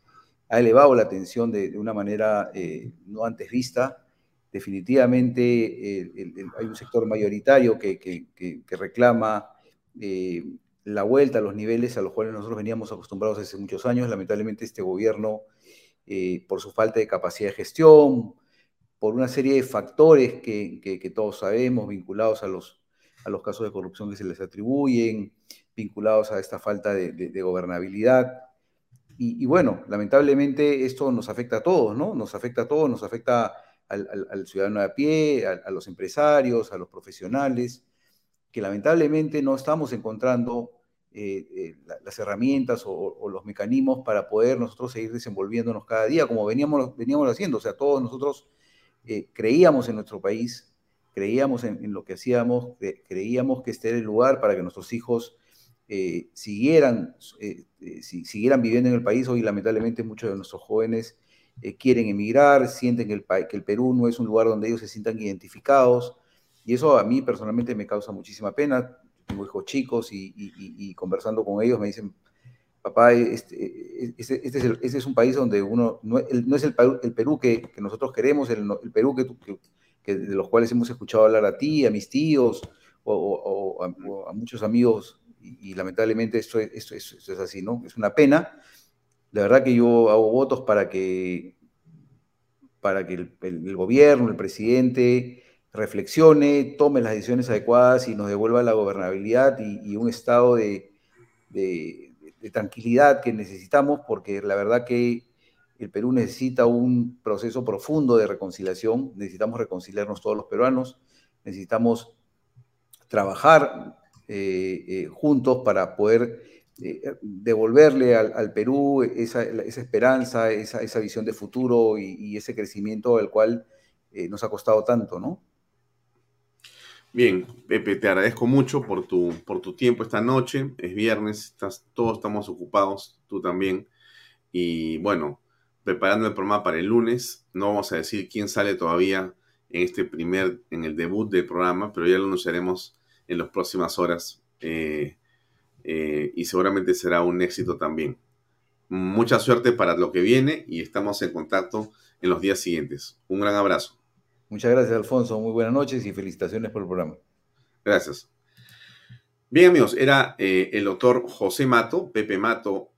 ha elevado la tensión de, una manera eh, no antes vista. Definitivamente hay un sector mayoritario que, que reclama la vuelta a los niveles a los cuales nosotros veníamos acostumbrados hace muchos años. Lamentablemente este gobierno, eh, por su falta de capacidad de gestión, por una serie de factores que, todos sabemos, vinculados a los, a los casos de corrupción que se les atribuyen, vinculados a esta falta de, gobernabilidad. Y, bueno, lamentablemente esto nos afecta a todos, ¿no? Nos afecta a todos, nos afecta al, ciudadano de a pie, a los empresarios, a los profesionales, que lamentablemente no estamos encontrando eh, eh, las herramientas o, los mecanismos para poder nosotros seguir desenvolviéndonos cada día, como veníamos, veníamos haciendo. O sea, todos nosotros eh, creíamos en nuestro país, creíamos en, lo que hacíamos, creíamos que este era el lugar para que nuestros hijos siguieran, siguieran viviendo en el país. Hoy, lamentablemente, muchos de nuestros jóvenes quieren emigrar, sienten que el, que el Perú no es un lugar donde ellos se sientan identificados. Y eso a mí personalmente me causa muchísima pena tengo hijos chicos y, conversando con ellos me dicen, papá, este, este, este, es, un país donde uno, no, es el, Perú que, nosotros queremos, el, Perú que, de los cuales hemos escuchado hablar a ti, a mis tíos o, a, muchos amigos y, lamentablemente esto, esto, es así, ¿no? Es una pena. La verdad que yo hago votos para que, para que el gobierno, el presidente, reflexione, tome las decisiones adecuadas y nos devuelva la gobernabilidad y, un estado de, tranquilidad que necesitamos, porque la verdad que el Perú necesita un proceso profundo de reconciliación, necesitamos reconciliarnos todos los peruanos, necesitamos trabajar eh, eh, juntos para poder eh, devolverle al, Perú esa, esperanza, esa, visión de futuro y, ese crecimiento al cual nos ha costado tanto, ¿no? Bien, Pepe, te agradezco mucho por tu, por tu tiempo esta noche. Es viernes, todos estamos ocupados, tú también. Y bueno, preparando el programa para el lunes. No vamos a decir quién sale todavía en este primer, en el debut del programa, pero ya lo anunciaremos en las próximas horas. Eh, eh, y seguramente será un éxito también. Mucha suerte para lo que viene y estamos en contacto en los días siguientes. Un gran abrazo. Muchas gracias, Alfonso. Muy buenas noches y felicitaciones por el programa. Gracias. Bien, amigos, era eh, el doctor José Mato, Pepe Mato,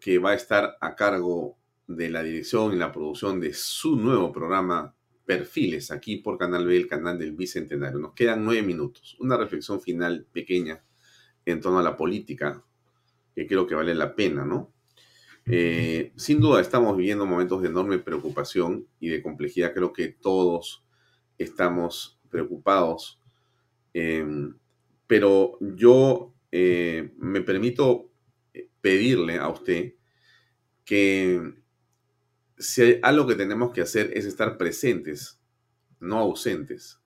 que va a estar a cargo de la dirección y la producción de su nuevo programa Perfiles, aquí por Canal B, el canal del Bicentenario. Nos quedan nueve minutos. Una reflexión final pequeña en torno a la política, que creo que vale la pena, ¿no? Eh, sin duda estamos viviendo momentos de enorme preocupación y de complejidad. Creo que todos estamos preocupados. Em, pero yo eh, me permito pedirle a usted que si algo que tenemos que hacer es estar presentes, no ausentes.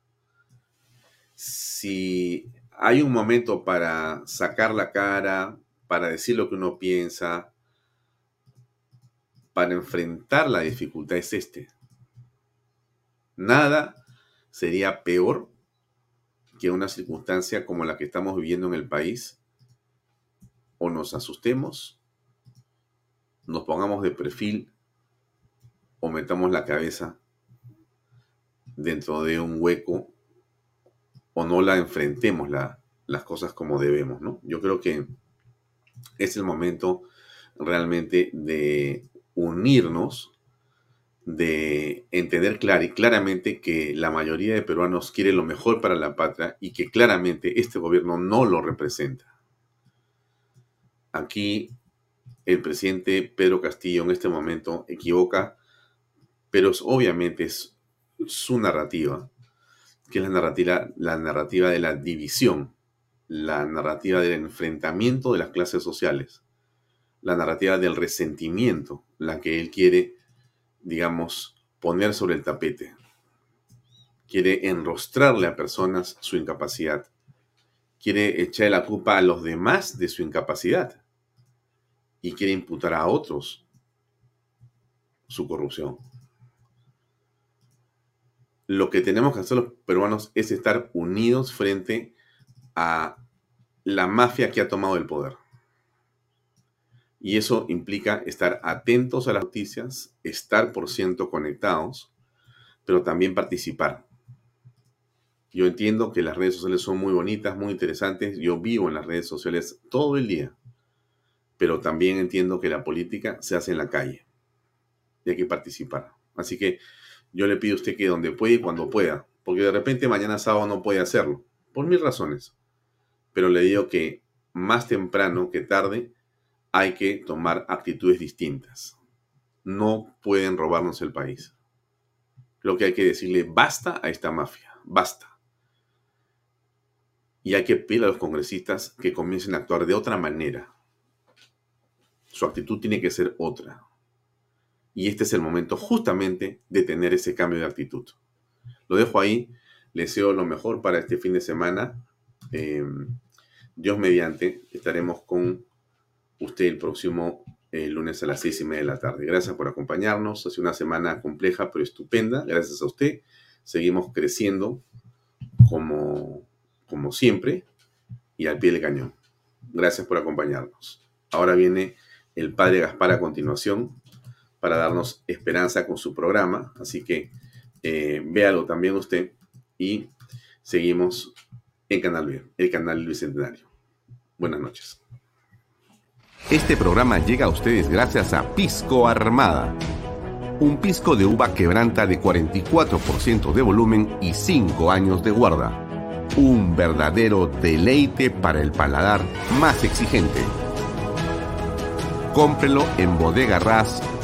Si hay un momento para sacar la cara, para decir lo que uno piensa, para enfrentar la dificultad es este. Nada sería peor que una circunstancia como la que estamos viviendo en el país, o nos asustemos, nos pongamos de perfil metamos la cabeza dentro de un hueco o no la enfrentemos las cosas como debemos, ¿no? Yo creo que es el momento realmente de unirnos de entender clar y claramente que la mayoría de peruanos quiere lo mejor para la patria y que claramente este gobierno no lo representa. Aquí el presidente Pedro Castillo en este momento equivoca, pero obviamente es su narrativa, que es la narrativa, la narrativa de la división, la narrativa del enfrentamiento de las clases sociales, la narrativa del resentimiento, la que él quiere digamos, poner sobre el tapete. Quiere enrostrarle a personas su incapacidad. Quiere echar la culpa a los demás de su incapacidad. Y quiere imputar a otros su corrupción. Lo que tenemos que hacer los peruanos es estar unidos frente a la mafia que ha tomado el poder. Y eso implica estar atentos a las noticias, estar por ciento conectados, pero también participar. Yo entiendo que las redes sociales son muy bonitas, muy interesantes. Yo vivo en las redes sociales todo el día. Pero también entiendo que la política se hace en la calle. Y hay que participar. Así que yo le pido a usted que donde pueda y cuando pueda. Porque de repente mañana sábado no puede hacerlo. Por mil razones. Pero le digo que más temprano que tarde hay que tomar actitudes distintas. No pueden robarnos el país. Lo que hay que decirle basta a esta mafia, basta. Y hay que pedir a los congresistas que comiencen a actuar de otra manera. Su actitud tiene que ser otra. Y este es el momento justamente de tener ese cambio de actitud. Lo dejo ahí. Les deseo lo mejor para este fin de semana. Eh, Dios mediante, estaremos con usted el próximo eh, lunes a las seis y media de la tarde. Gracias por acompañarnos. Hace una semana compleja pero estupenda. Gracias a usted. Seguimos creciendo como, como siempre y al pie del cañón. Gracias por acompañarnos. Ahora viene el padre Gaspar a continuación para darnos esperanza con su programa. Así que eh, véalo también usted y seguimos en Canal B, el canal Bicentenario. Buenas noches. Este programa llega a ustedes gracias a Pisco Armada. Un pisco de uva quebranta de 44% de volumen y 5 años de guarda. Un verdadero deleite para el paladar más exigente. Cómprelo en